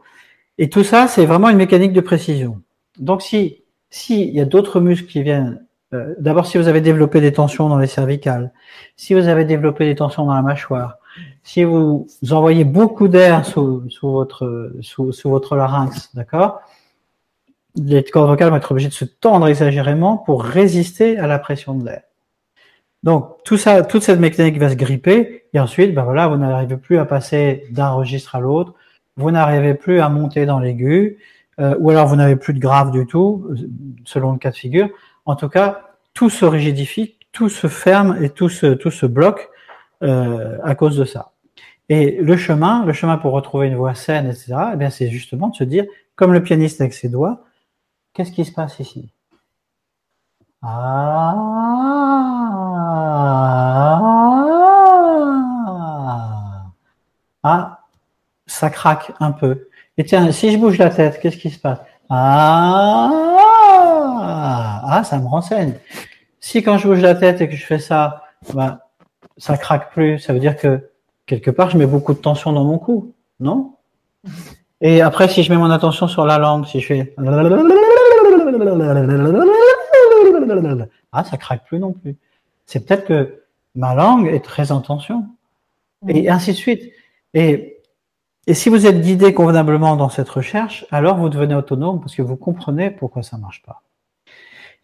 Et tout ça, c'est vraiment une mécanique de précision. Donc, si, s'il y a d'autres muscles qui viennent, euh, d'abord, si vous avez développé des tensions dans les cervicales, si vous avez développé des tensions dans la mâchoire, si vous envoyez beaucoup d'air sous, sous, votre, sous votre larynx, d'accord? Les cordes vocales vont être obligées de se tendre exagérément pour résister à la pression de l'air. Donc tout ça, toute cette mécanique va se gripper et ensuite, ben voilà, vous n'arrivez plus à passer d'un registre à l'autre, vous n'arrivez plus à monter dans l'aigu, euh, ou alors vous n'avez plus de grave du tout, selon le cas de figure. En tout cas, tout se rigidifie, tout se ferme et tout se, tout se bloque euh, à cause de ça. Et le chemin, le chemin pour retrouver une voix saine, etc., eh bien c'est justement de se dire, comme le pianiste avec ses doigts, qu'est-ce qui se passe ici? Ah. ah, ça craque un peu. Et tiens, si je bouge la tête, qu'est-ce qui se passe? Ah, ah, ça me renseigne. Si quand je bouge la tête et que je fais ça, ben, ça craque plus, ça veut dire que quelque part je mets beaucoup de tension dans mon cou, non? Et après, si je mets mon attention sur la langue, si je fais ah, ça craque plus non plus. C'est peut-être que ma langue est très en tension. Et ainsi de suite. Et, et si vous êtes guidé convenablement dans cette recherche, alors vous devenez autonome parce que vous comprenez pourquoi ça marche pas.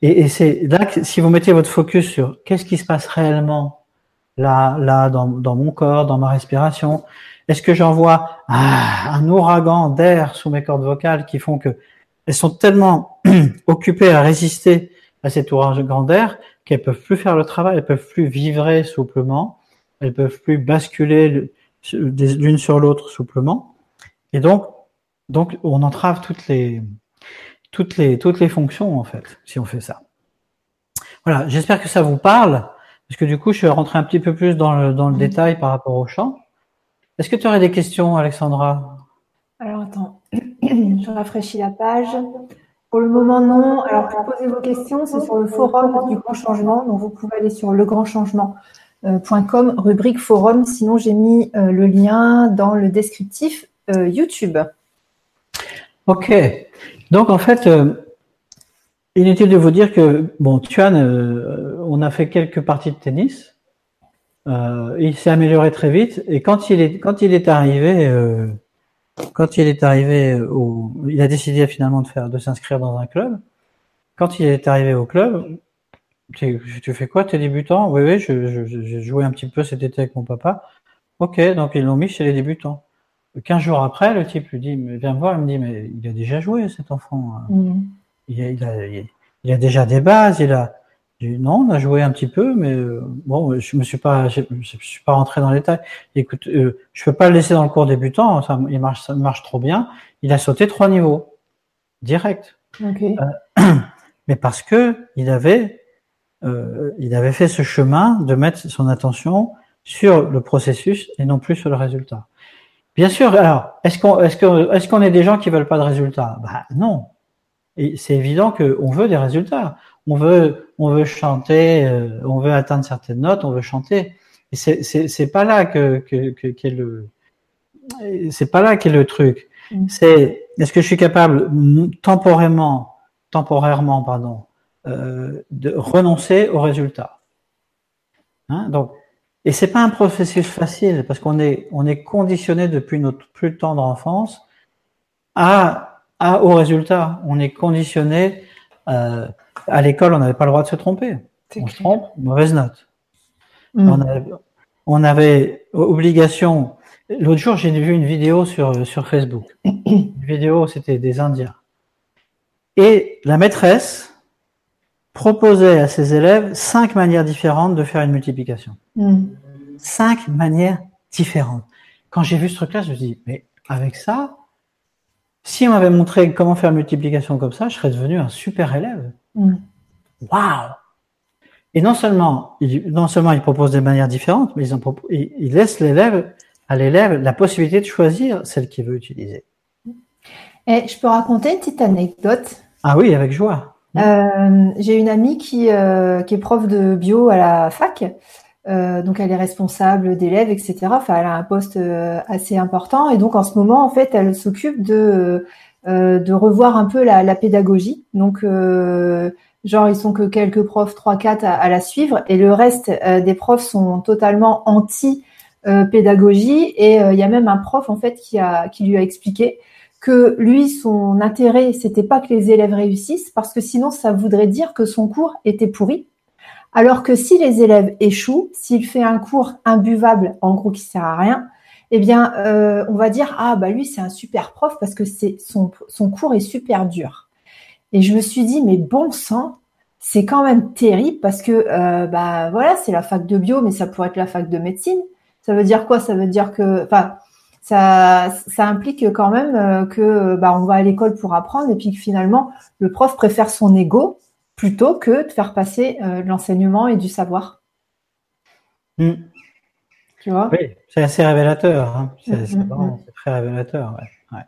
Et, et c'est là que si vous mettez votre focus sur qu'est-ce qui se passe réellement là, là, dans, dans mon corps, dans ma respiration, est-ce que j'envoie ah, un ouragan d'air sous mes cordes vocales qui font que elles sont tellement [clears throat] occupées à résister à cet ouragan d'air qu'elles peuvent plus faire le travail, elles peuvent plus vivrer souplement, elles peuvent plus basculer l'une sur l'autre souplement. Et donc, donc, on entrave toutes les, toutes les, toutes les fonctions, en fait, si on fait ça. Voilà. J'espère que ça vous parle, parce que du coup, je vais rentrer un petit peu plus dans le, dans le détail par rapport au chant. Est-ce que tu aurais des questions, Alexandra? Alors, attends. [clears throat] je rafraîchis la page. Pour le moment, non. Alors, pour poser vos questions, c'est sur le forum du Grand Changement. Donc, vous pouvez aller sur legrandchangement.com, rubrique forum. Sinon, j'ai mis euh, le lien dans le descriptif euh, YouTube. Ok. Donc, en fait, euh, inutile de vous dire que, bon, Tuan, on a fait quelques parties de tennis. il s'est amélioré très vite. Et quand il est, quand il est arrivé quand il est arrivé au, il a décidé finalement de faire, de s'inscrire dans un club. Quand il est arrivé au club, tu, tu fais quoi, t'es débutant? Oui, oui, je, je, j'ai joué un petit peu cet été avec mon papa. Ok, donc ils l'ont mis chez les débutants. Quinze jours après, le type lui dit, mais viens me voir, il me dit, mais il a déjà joué cet enfant. Mmh. Il, a, il, a, il, a, déjà des bases, il a, non, on a joué un petit peu, mais euh, bon, je me suis pas, je, suis pas rentré dans les détails. Écoute, euh, je peux pas le laisser dans le cours débutant, ça, il marche, ça marche trop bien. Il a sauté trois niveaux, direct. Okay. Euh, [clears throat] mais parce que il avait, euh, il avait fait ce chemin de mettre son attention sur le processus et non plus sur le résultat. Bien sûr. Alors, est-ce qu'on, est-ce est-ce qu'on est des gens qui veulent pas de résultats? Bah non. Et c'est évident qu'on veut des résultats on veut, on veut chanter, euh, on veut atteindre certaines notes, on veut chanter. Et c'est, c'est, c'est pas là que, que, que qu'est le, c'est pas là qu'est le truc. Mm. C'est, est-ce que je suis capable temporairement, temporairement, pardon, euh, de renoncer au résultat? Hein Donc, et c'est pas un processus facile parce qu'on est on est conditionné depuis notre plus tendre enfance à, à au résultat. On est conditionné euh, à l'école, on n'avait pas le droit de se tromper. On se trompe, mauvaise note. Mm. On, avait, on, avait, obligation. L'autre jour, j'ai vu une vidéo sur sur Facebook. [coughs] Une vidéo, c'était des Indiens. Et la maîtresse proposait à ses élèves cinq manières différentes de faire une multiplication. Mm. Cinq manières différentes. Quand j'ai vu ce truc-là, je me suis dit, mais avec ça, si on m'avait montré comment faire multiplication comme ça, je serais devenu un super élève. Mm. Waouh Et non seulement, il, non seulement il propose des manières différentes, mais il, il laisse l'élève à l'élève la possibilité de choisir celle qu'il veut utiliser. Et je peux raconter une petite anecdote? Ah oui, avec joie. Euh, j'ai une amie qui, euh, qui est prof de bio à la fac. Euh, donc elle est responsable d'élèves, etc. Enfin, elle a un poste euh, assez important et donc en ce moment, en fait, elle s'occupe de euh, de revoir un peu la, pédagogie. Donc genre ils sont que quelques profs, trois, quatre à, à, la suivre et le reste des profs sont totalement anti pédagogie et il y a même un prof en fait qui a qui lui a expliqué que lui, son intérêt, c'était pas que les élèves réussissent, parce que sinon, ça voudrait dire que son cours était pourri. Alors que si les élèves échouent, s'il fait un cours imbuvable, en gros qui sert à rien, eh bien, euh, on va dire ah bah lui c'est un super prof parce que c'est son, son cours est super dur. Et je me suis dit mais bon sang, c'est quand même terrible parce que euh, bah voilà c'est la fac de bio, mais ça pourrait être la fac de médecine. Ça veut dire quoi? Ça veut dire que enfin ça, ça implique quand même euh, que bah, on va à l'école pour apprendre et puis que finalement le prof préfère son ego plutôt que de faire passer euh, l'enseignement et du savoir. Hmm. Tu vois? Oui, c'est assez révélateur. Hein. C'est hmm, hmm, très révélateur. Ouais.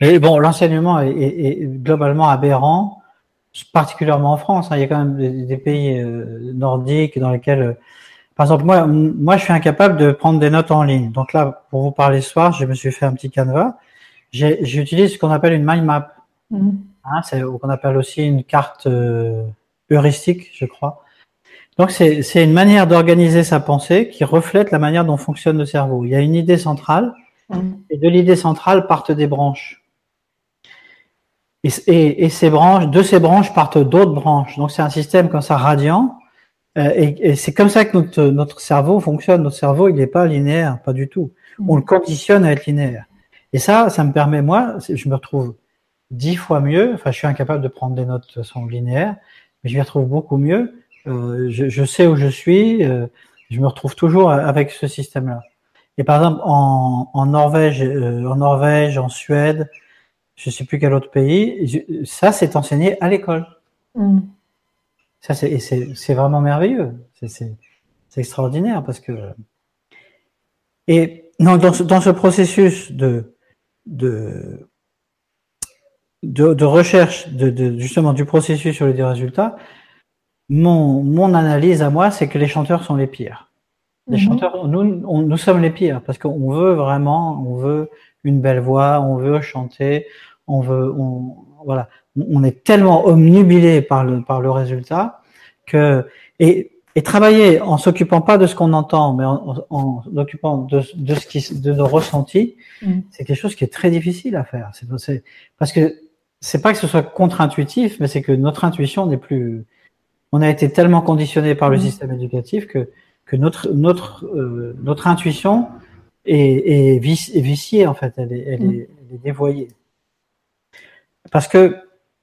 Mais bon, l'enseignement est, globalement aberrant, particulièrement en France. Hein. Il y a quand même des, pays euh, nordiques dans lesquels par exemple, moi, moi, je suis incapable de prendre des notes en ligne. Donc là, pour vous parler ce soir, je me suis fait un petit canevas. J'utilise ce qu'on appelle une mind map. Mmh. Hein, c'est qu'on appelle aussi une carte euh, heuristique, je crois. Donc c'est une manière d'organiser sa pensée qui reflète la manière dont fonctionne le cerveau. Il y a une idée centrale mmh. et de l'idée centrale partent des branches. Et, et, et, ces branches, de ces branches partent d'autres branches. Donc c'est un système comme ça radiant euh, et, et c'est comme ça que notre, notre cerveau fonctionne. Notre cerveau, il n'est pas linéaire, pas du tout. On le conditionne à être linéaire. Et ça, ça me permet, moi, je me retrouve dix fois mieux. Enfin, je suis incapable de prendre des notes de façon linéaire, mais je m'y retrouve beaucoup mieux. Euh, je, je, sais où je suis. Euh, je me retrouve toujours avec ce système-là. Et par exemple, en, en Norvège, euh, en Norvège, en Suède, je sais plus quel autre pays, ça c'est enseigné à l'école. Mm. Ça, c'est vraiment merveilleux. C'est extraordinaire parce que. Et non, dans, ce, dans ce processus de, de, de, de recherche, de, de, justement du processus sur les résultats, mon, mon analyse à moi, c'est que les chanteurs sont les pires. Les mhm. chanteurs, nous, nous sommes les pires parce qu'on veut vraiment, on veut une belle voix, on veut chanter, on veut, on, voilà, on est tellement omnubilé par le par le résultat que et et travailler en s'occupant pas de ce qu'on entend, mais en, en, occupant de, de, ce qui, de nos ressentis, mm. c'est quelque chose qui est très difficile à faire. C'est parce que c'est pas que ce soit contre-intuitif, mais c'est que notre intuition n'est plus. On a été tellement conditionné par le mm. système éducatif que que notre notre euh, notre intuition est, est, viciée en fait. Elle est, elle, mm. est, elle est dévoyée. Parce que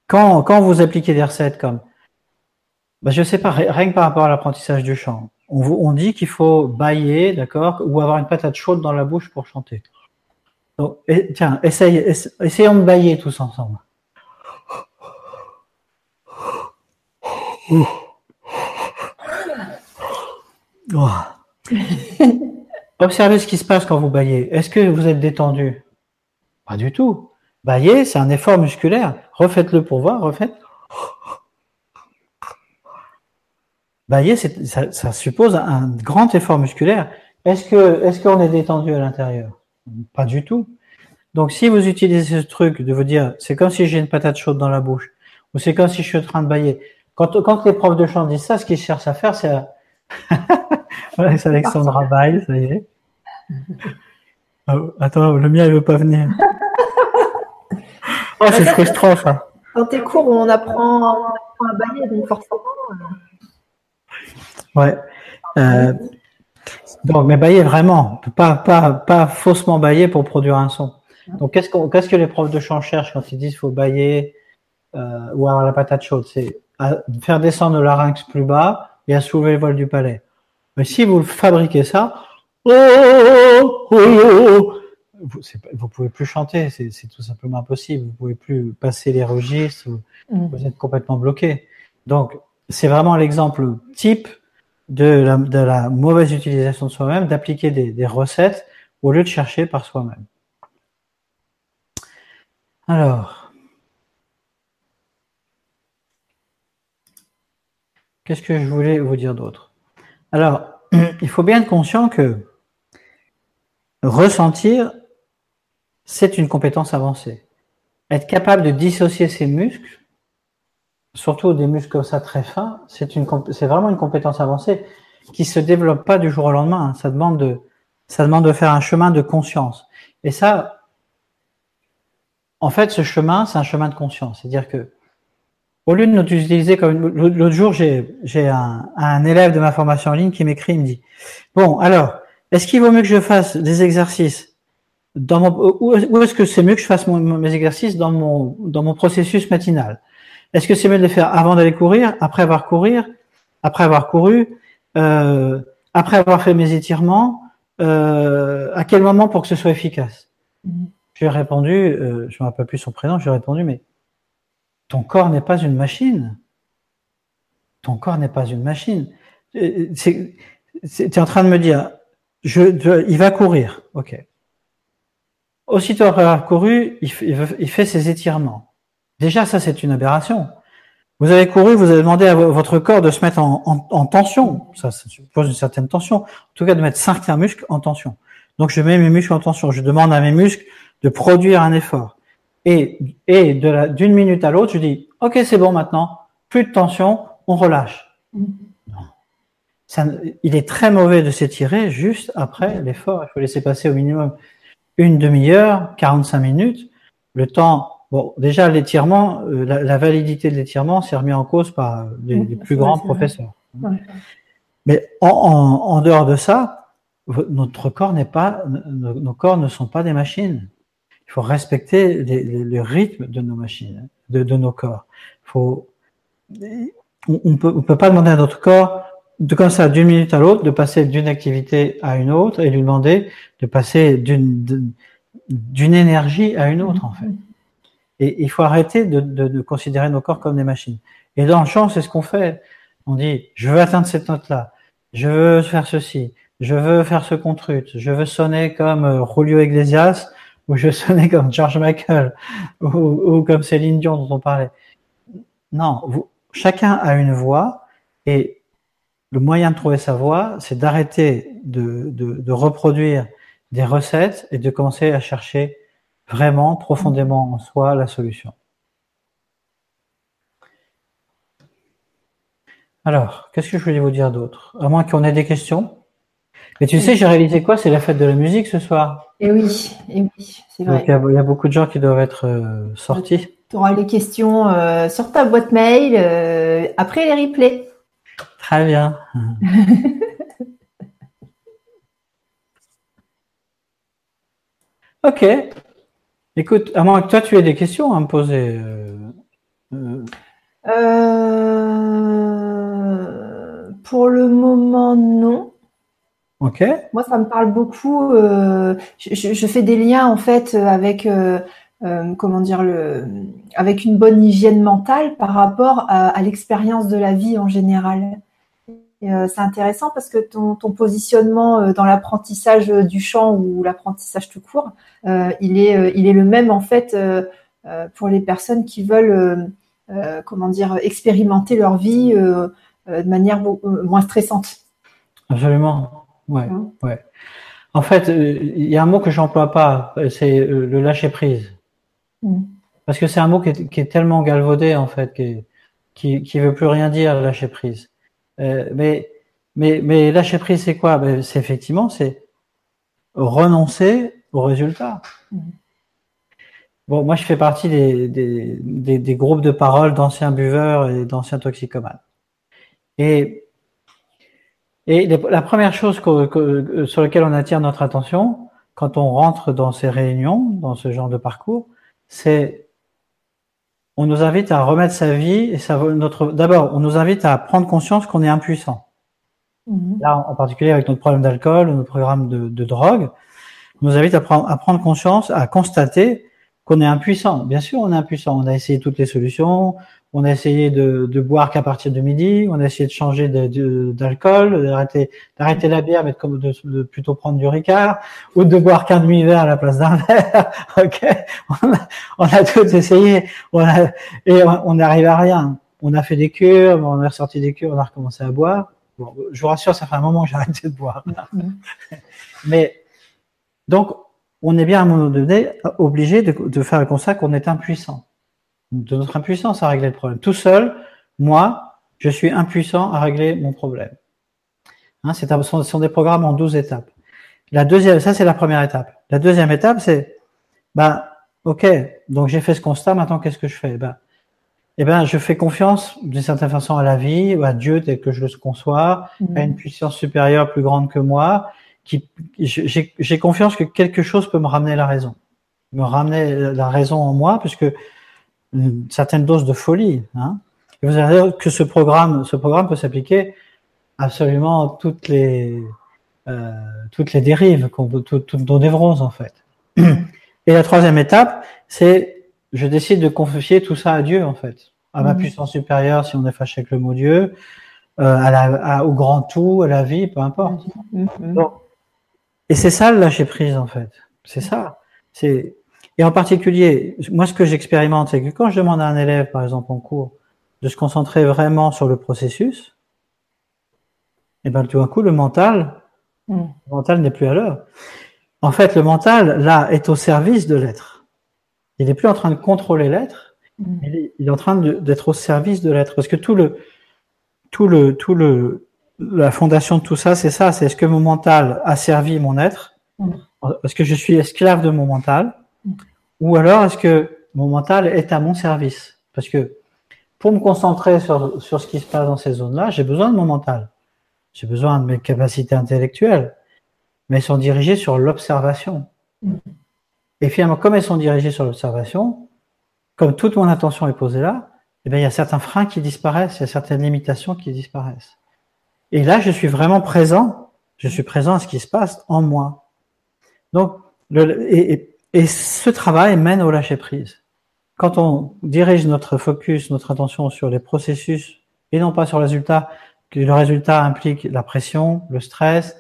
quand, quand vous appliquez des recettes comme, bah, je sais pas, rien que par rapport à l'apprentissage du chant, on, on dit qu'il faut bailler, d'accord, ou avoir une patate chaude dans la bouche pour chanter. Donc, tiens, essaye, essayons de bailler tous ensemble. Observez ce qui se passe quand vous baillez. Est-ce que vous êtes détendu? Pas du tout. Bailler, c'est un effort musculaire. Refaites-le pour voir, refaites. Bailler, ça, ça, suppose un grand effort musculaire. Est-ce que, est-ce qu'on est détendu à l'intérieur? Pas du tout. Donc, si vous utilisez ce truc de vous dire, c'est comme si j'ai une patate chaude dans la bouche, ou c'est comme si je suis en train de bailler. Quand, quand les profs de chant disent ça, ce qu'ils cherchent à faire, c'est à, [laughs] Alexandra Bail, ça y est. Oh, attends, le mien, il veut pas venir. oh, c'est frustrant, ça. Dans tes cours, on apprend, à bailler, donc forcément. Euh. Ouais. Euh, donc, mais bailler vraiment, pas, pas, pas faussement bailler pour produire un son. Donc, qu'est-ce, qu'est-ce que les profs de chant cherchent quand ils disent qu'il faut bailler euh, ou avoir la patate chaude? C'est à faire descendre le larynx plus bas et à soulever le voile du palais. Mais si vous fabriquez ça, oh, oh, oh, vous, vous pouvez plus chanter, c'est, tout simplement impossible. Vous pouvez plus passer les registres, vous, mm. êtes complètement bloqué. Donc, c'est vraiment l'exemple type de la, de la mauvaise utilisation de soi-même, d'appliquer des, des recettes au lieu de chercher par soi-même. Alors, qu'est-ce que je voulais vous dire d'autre? Alors, [clears throat] il faut bien être conscient que ressentir, c'est une compétence avancée. Être capable de dissocier ses muscles, surtout des muscles comme ça très fins, c'est vraiment une compétence avancée qui se développe pas du jour au lendemain. Ça demande de, ça demande de faire un chemin de conscience. Et ça, en fait, ce chemin, c'est un chemin de conscience. C'est-à-dire que, au lieu de nous utiliser comme l'autre jour, j'ai un, un, élève de ma formation en ligne qui m'écrit, il me dit bon, alors, est-ce qu'il vaut mieux que je fasse des exercices dans mon ou est-ce que c'est mieux que je fasse mes exercices dans mon dans mon processus matinal? Est-ce que c'est mieux de les faire avant d'aller courir, après avoir courir, après avoir couru, euh, après avoir fait mes étirements euh, À quel moment pour que ce soit efficace? Mm-hmm. Je lui ai répondu, euh, je ne me rappelle plus son prénom, je lui ai répondu, mais ton corps n'est pas une machine. Ton corps n'est pas une machine. Euh, tu es en train de me dire, il va courir, ok. Aussitôt après avoir couru, il, fait ses étirements. Déjà, ça, c'est une aberration. Vous avez couru, vous avez demandé à votre corps de se mettre en, en, tension. Ça, ça suppose une certaine tension. En tout cas, de mettre certains muscles en tension. Donc, je mets mes muscles en tension. Je demande à mes muscles de produire un effort. Et, et d'une minute à l'autre, je dis, OK, c'est bon maintenant, plus de tension, on relâche. Ça, il est très mauvais de s'étirer juste après l'effort. Il faut laisser passer au minimum une demi-heure, 45 minutes. Le temps, bon, déjà l'étirement, euh, la, validité de l'étirement s'est remis en cause par les, plus grands professeurs. Mais en, en, en, dehors de ça, notre corps n'est pas, nos corps ne sont pas des machines. Il faut respecter le rythme de nos machines, de, nos corps. Faut, on ne peut, pas demander à notre corps comme ça d'une minute à l'autre de passer d'une activité à une autre et lui demander de passer d'une énergie à une autre en fait. Et il faut arrêter de, considérer nos corps comme des machines. Et dans le chant, c'est ce qu'on fait. On dit, je veux atteindre cette note-là, je veux faire ceci, je veux faire ce contrut, je veux sonner comme euh, Julio Iglesias ou je sonnais comme George Michael ou, comme Céline Dion dont on parlait. Non, chacun a une voix et le moyen de trouver sa voix, c'est d'arrêter de, de, de, reproduire des recettes et de commencer à chercher vraiment profondément en soi la solution. Alors, qu'est-ce que je voulais vous dire d'autre? À moins qu'on ait des questions? Mais tu sais, j'ai réalisé quoi? C'est la fête de la musique ce soir. Et eh oui, et eh oui, c'est vrai. il y, a beaucoup de gens qui doivent être euh, sortis. Tu auras les questions euh, sur ta boîte mail euh, après les replays. Très bien. [laughs] ok. Écoute, à moins que toi tu aies des questions à me poser. pour le moment, non. Ok. Moi, ça me parle beaucoup. Euh, je, je, fais des liens en fait avec euh, euh, comment dire le avec une bonne hygiène mentale par rapport à, à l'expérience de la vie en général. Euh, c'est intéressant parce que ton, ton positionnement euh, dans l'apprentissage du chant ou l'apprentissage tout court, il est il est le même en fait pour les personnes qui veulent comment dire expérimenter leur vie de manière moins stressante. Absolument. Ouais, hein ouais. En fait, euh, il y a un mot que j'emploie pas, euh, c'est euh, le lâcher prise. Mm. Parce que c'est un mot qui est, qui est, tellement galvaudé en fait, qui, qui, qui veut plus rien dire lâcher prise. Euh, mais Mais, mais lâcher prise, c'est quoi? Ben, C'est effectivement, c'est renoncer au résultat. Mm. Bon, moi, je fais partie des, des, des, groupes de parole d'anciens buveurs et d'anciens toxicomanes. Et, et la première chose que, sur laquelle on attire notre attention quand on rentre dans ces réunions, dans ce genre de parcours, c'est on nous invite à remettre sa vie et ça notre d'abord on nous invite à prendre conscience qu'on est impuissant. Mm-hmm. Là, en particulier avec notre problème d'alcool notre programme de, de drogue, on nous invite à prendre, à prendre conscience, à constater qu'on est impuissant. Bien sûr, on est impuissant. On a essayé toutes les solutions. On a essayé de, de boire qu'à partir de midi. On a essayé de changer d'alcool, d'arrêter, d'arrêter la bière, mais de, de, plutôt prendre du Ricard, ou de boire qu'un demi-verre à la place d'un [laughs] verre. ok, on a, on a tout essayé. On a, et on n'arrive à rien. On a fait des cures, on a sorti des cures, on a recommencé à boire. Bon, je vous rassure, ça fait un moment que j'ai arrêté de boire. Mm-hmm. mais donc, on est bien à un moment donné obligé de, faire le constat qu'on est impuissant. De notre impuissance à régler le problème. Tout seul, moi, je suis impuissant à régler mon problème. Hein, c'est ce sont des programmes en 12 étapes. La deuxième, ça c'est la première étape. La deuxième étape, c'est, bah, ok, donc j'ai fait ce constat, maintenant qu'est-ce que je fais? Bah, Eh ben, je fais confiance d'une certaine façon à la vie, ou à Dieu tel que je le conçois, mmh. à une puissance supérieure plus grande que moi, j'ai confiance que quelque chose peut me ramener la raison, me ramener la raison en moi, puisque une certaine dose de folie. Hein. Et vous allez que ce programme, ce programme peut s'appliquer absolument toutes les euh, toutes les dérives, toutes nos névroses en fait. Et la troisième étape, c'est je décide de confier tout ça à Dieu en fait, à ma mmh. puissance supérieure si on est fâché avec le mot Dieu, euh, à la, au grand tout, à la vie, peu importe. Mmh. Et c'est ça le lâcher prise en fait. C'est ça. C'est et en particulier, moi ce que j'expérimente, c'est que quand je demande à un élève, par exemple en cours, de se concentrer vraiment sur le processus, et eh ben tout d'un coup le mental, mm. le mental n'est plus à l'heure. En fait, le mental là est au service de l'être. Il n'est plus en train de contrôler l'être, mm. il, est en train d'être au service de l'être, parce que tout le tout le tout le la fondation de tout ça, c'est ça, c'est est-ce que mon mental a servi mon être mm. Est-ce que je suis esclave de mon mental mm. Ou alors est-ce que mon mental est à mon service Parce que pour me concentrer sur, sur ce qui se passe dans ces zones-là, j'ai besoin de mon mental. J'ai besoin de mes capacités intellectuelles, mais elles sont dirigées sur l'observation. Mm. Et finalement, comme elles sont dirigées sur l'observation, comme toute mon attention est posée là, eh bien, il y a certains freins qui disparaissent, il y a certaines limitations qui disparaissent. Et là, je suis vraiment présent. Je suis présent à ce qui se passe en moi. Donc, le, et, et, ce travail mène au lâcher prise. Quand on dirige notre focus, notre attention sur les processus et non pas sur le résultat, que le résultat implique la pression, le stress,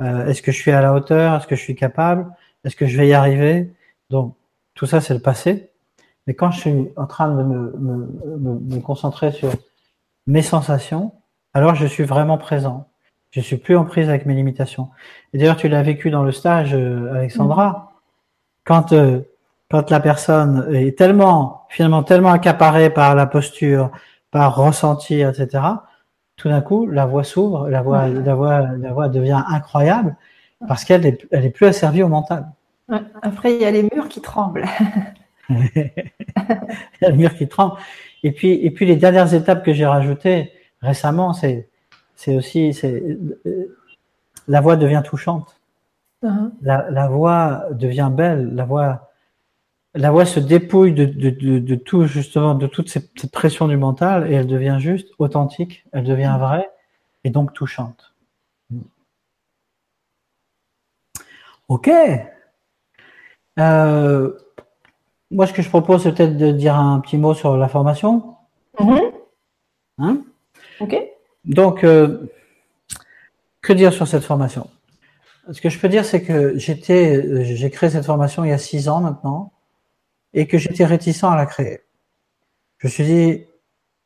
euh, est-ce que je suis à la hauteur, est-ce que je suis capable, est-ce que je vais y arriver? Donc, tout ça, c'est le passé. Mais quand je suis en train de me, me, me, me concentrer sur mes sensations, alors je suis vraiment présent. Je suis plus en prise avec mes limitations. Et d'ailleurs, tu l'as vécu dans le stage, euh, Alexandra, mm. quand euh, quand la personne est tellement finalement tellement accaparée par la posture, par ressentir, etc. Tout d'un coup, la voix s'ouvre, la voix, la voix, la voix devient incroyable parce qu'elle est, elle est plus asservie au mental. Après, il y a les murs qui tremblent. [laughs] il y a les murs qui tremblent. Et puis, et puis les dernières étapes que j'ai rajoutées, récemment, c'est aussi c'est la voix devient touchante. Uh-huh. la, la, voix devient belle. La voix la voix se dépouille de, de, de, de tout justement de toute cette, cette, pression du mental et elle devient juste authentique. Elle devient vraie et donc touchante. Ok. Euh, moi, ce que je propose, c'est peut-être de dire un petit mot sur la formation. Mm-hmm. Hein? Ok. Donc, euh, que dire sur cette formation? Ce que je peux dire, c'est que j'étais, euh, j'ai créé cette formation il y a six ans maintenant, et que j'étais réticent à la créer. Je me suis dit,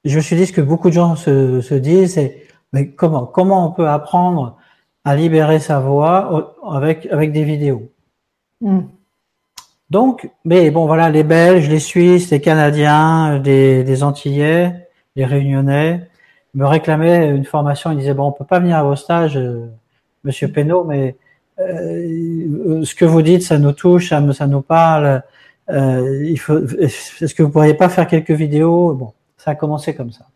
je me suis dit ce que beaucoup de gens se, se disent, c'est mais comment comment on peut apprendre à libérer sa voix avec avec des vidéos? Hmm. Donc, mais bon voilà, les Belges, les Suisses, les Canadiens, les, les Antillais, les Réunionnais, me réclamaient une formation. Ils disaient bon, on peut pas venir à vos stages, euh, Monsieur Penaud, mais euh, ce que vous dites, ça nous touche, ça, ça nous parle. Euh, il faut, est-ce que vous pourriez pas faire quelques vidéos? Bon, ça a commencé comme ça.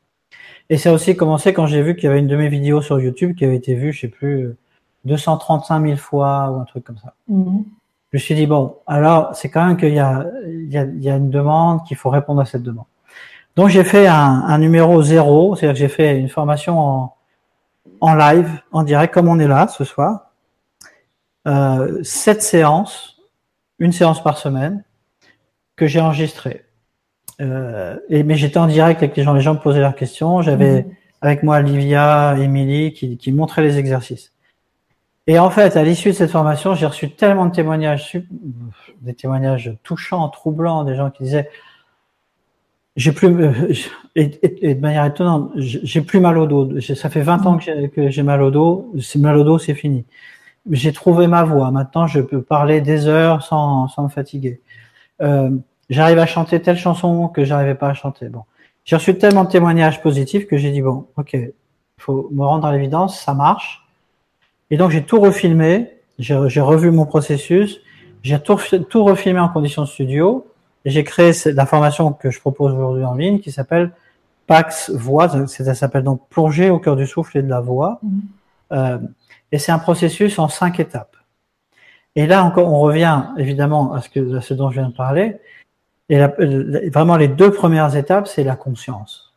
Et ça a aussi commencé quand j'ai vu qu'il y avait une de mes vidéos sur YouTube qui avait été vue, je sais plus, 235 000 fois ou un truc comme ça. Mhm. Je me suis dit bon, alors c'est quand même qu'il y a, il y a, il y a une demande, qu'il faut répondre à cette demande. Donc j'ai fait un, un, numéro zéro, c'est-à-dire que j'ai fait une formation en, en live, en direct, comme on est là ce soir. Euh, sept séances, une séance par semaine, que j'ai enregistrées. Euh, et, mais j'étais en direct avec les gens, les gens me posaient leurs questions. J'avais mhm. avec moi Livia, Émilie, qui, qui montraient les exercices. Et en fait, à l'issue de cette formation, j'ai reçu tellement de témoignages, des témoignages touchants, troublants, des gens qui disaient j'ai plus euh, et, de manière étonnante, j'ai plus mal au dos. Ça fait 20 ans que j'ai mal au dos. C'est mal au dos, c'est fini. J'ai trouvé ma voix. Maintenant, je peux parler des heures sans, sans me fatiguer. Euh, J'arrive à chanter telle chanson que j'arrivais pas à chanter. Bon, j'ai reçu tellement de témoignages positifs que j'ai dit bon, ok, faut me rendre à l'évidence, ça marche. Et donc j'ai tout refilmé. J'ai revu mon processus. J'ai tout, tout refilmé en conditions studio j'ai créé la formation que je propose aujourd'hui en ligne qui s'appelle Pax Voix. Ça s'appelle donc Plonger au cœur du souffle et de la voix. Mhm. Euh, et c'est un processus en cinq étapes. Et là encore, on revient évidemment à ce, que, à ce dont je viens de parler. Et vraiment, les deux premières étapes, c'est la conscience.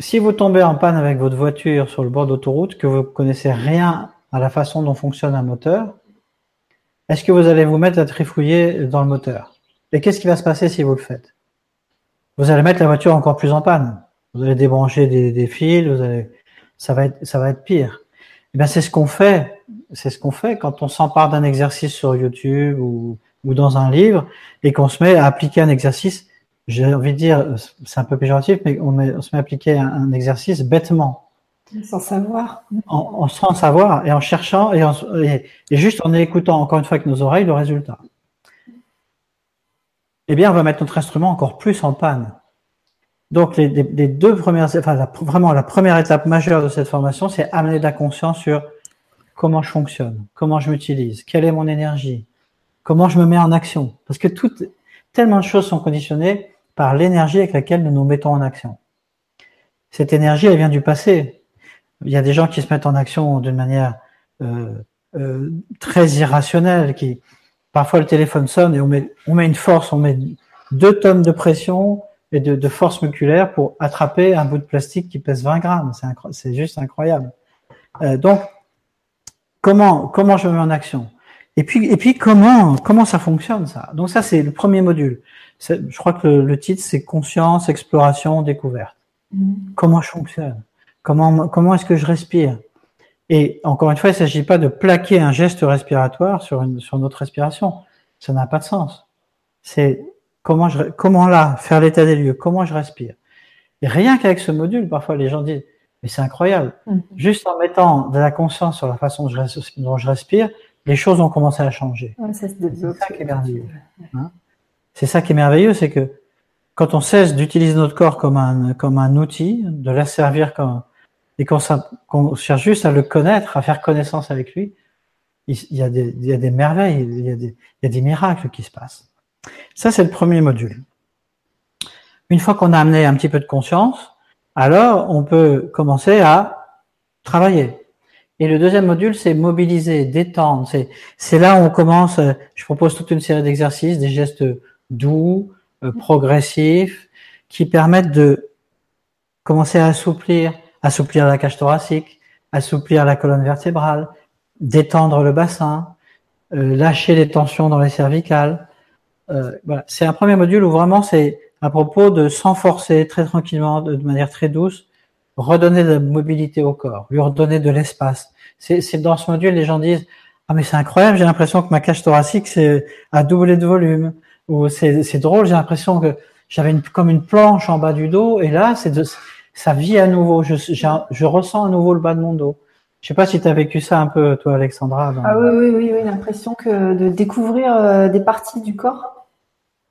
Si vous tombez en panne avec votre voiture sur le bord d'autoroute, que vous connaissez rien à la façon dont fonctionne un moteur, est-ce que vous allez vous mettre à trifouiller dans le moteur? Et qu'est-ce qui va se passer si vous le faites? Vous allez mettre la voiture encore plus en panne. Vous allez débrancher des, fils, vous allez, ça va être, pire. Et eh bien, c'est ce qu'on fait. C'est ce qu'on fait quand on s'empare d'un exercice sur YouTube ou, dans un livre et qu'on se met à appliquer un exercice. J'ai envie de dire, c'est un peu péjoratif, mais on se met à appliquer un exercice bêtement. Sans savoir. En, sans savoir et en cherchant et, et, juste en écoutant encore une fois avec nos oreilles le résultat. Eh bien, on va mettre notre instrument encore plus en panne. Donc, les, deux premières, enfin, vraiment la première étape majeure de cette formation, c'est amener de la conscience sur comment je fonctionne, comment je m'utilise, quelle est mon énergie, comment je me mets en action. Parce que toutes, tellement de choses sont conditionnées par l'énergie avec laquelle nous nous mettons en action. Cette énergie, elle vient du passé il y a des gens qui se mettent en action d'une manière euh, euh, très irrationnelle, qui parfois le téléphone sonne et on met, on met une force, on met deux tonnes de pression et de, de force musculaire pour attraper un bout de plastique qui pèse 20 grammes. C'est juste incroyable. Euh, donc, comment comment je me mets en action? Et puis et puis comment comment ça fonctionne ça? Donc ça c'est le premier module. Je crois que le, titre c'est conscience, exploration, découverte. Mmh. Comment je fonctionne? Comment, comment est-ce que je respire? Et encore une fois, il ne s'agit pas de plaquer un geste respiratoire sur, une, sur notre respiration. Ça n'a pas de sens. C'est comment, je, comment là, faire l'état des lieux, comment je respire? Et rien qu'avec ce module, parfois les gens disent, mais c'est incroyable. Mm-hmm. Juste en mettant de la conscience sur la façon dont je respire, les choses ont commencé à changer. c'est ça qui est merveilleux. Hein? c'est ça qui est merveilleux, c'est que quand on cesse d'utiliser notre corps comme un, comme un outil, de la servir comme, et qu'on cherche juste à le connaître, à faire connaissance avec lui, il y a des, il y a des merveilles, il y a des, il y a des miracles qui se passent. Ça, c'est le premier module. Une fois qu'on a amené un petit peu de conscience, alors on peut commencer à travailler. Et le deuxième module, c'est mobiliser, détendre. C'est là où on commence. Je propose toute une série d'exercices, des gestes doux, euh, progressifs, qui permettent de commencer à assouplir assouplir la cage thoracique, assouplir la colonne vertébrale, détendre le bassin, euh, lâcher les tensions dans les cervicales. Euh, voilà. C'est un premier module où vraiment c'est à propos de s'enforcer très tranquillement, de, manière très douce, redonner de la mobilité au corps, lui redonner de l'espace. C'est dans ce module, les gens disent ah mais c'est incroyable, j'ai l'impression que ma cage thoracique c'est a doublé de volume. Ou c'est drôle, j'ai l'impression que j'avais une, comme une planche en bas du dos et là c'est de ça vit à nouveau. Je, je, ressens à nouveau le bas de mon dos. Je sais pas si tu as vécu ça un peu, toi, Alexandra. Ah oui, oui, oui, oui l'impression que de découvrir euh, des parties du corps.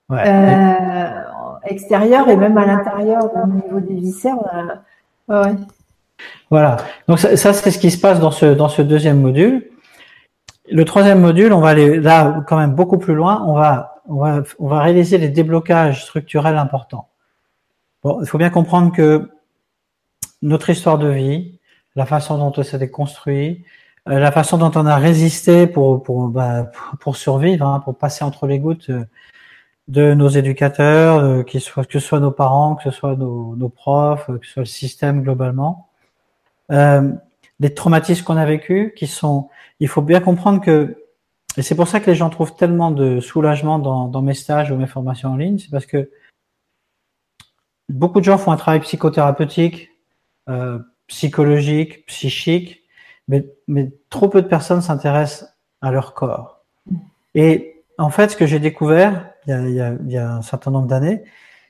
Ouais. Euh, extérieur et même à l'intérieur au niveau des viscères. Ouais. Voilà. Donc ça, c'est ce qui se passe dans ce dans ce deuxième module. Le troisième module, on va aller là quand même beaucoup plus loin. On va on va on va réaliser les déblocages structurels importants. Bon, il faut bien comprendre que notre histoire de vie, la façon dont on s'est construit, euh, la façon dont on a résisté pour pour bah, pour survivre, hein, pour passer entre les gouttes euh, de nos éducateurs, euh, que ce soit nos parents, que ce soit nos, nos profs, que ce soit le système globalement, euh, les traumatismes qu'on a vécus, qui sont, il faut bien comprendre que, et c'est pour ça que les gens trouvent tellement de soulagement dans, dans mes stages ou mes formations en ligne, c'est parce que beaucoup de gens font un travail psychothérapeutique, euh, psychologique, psychique, mais, mais trop peu de personnes s'intéressent à leur corps. Et en fait, ce que j'ai découvert il y, a, il, y a, il y a, un certain nombre d'années,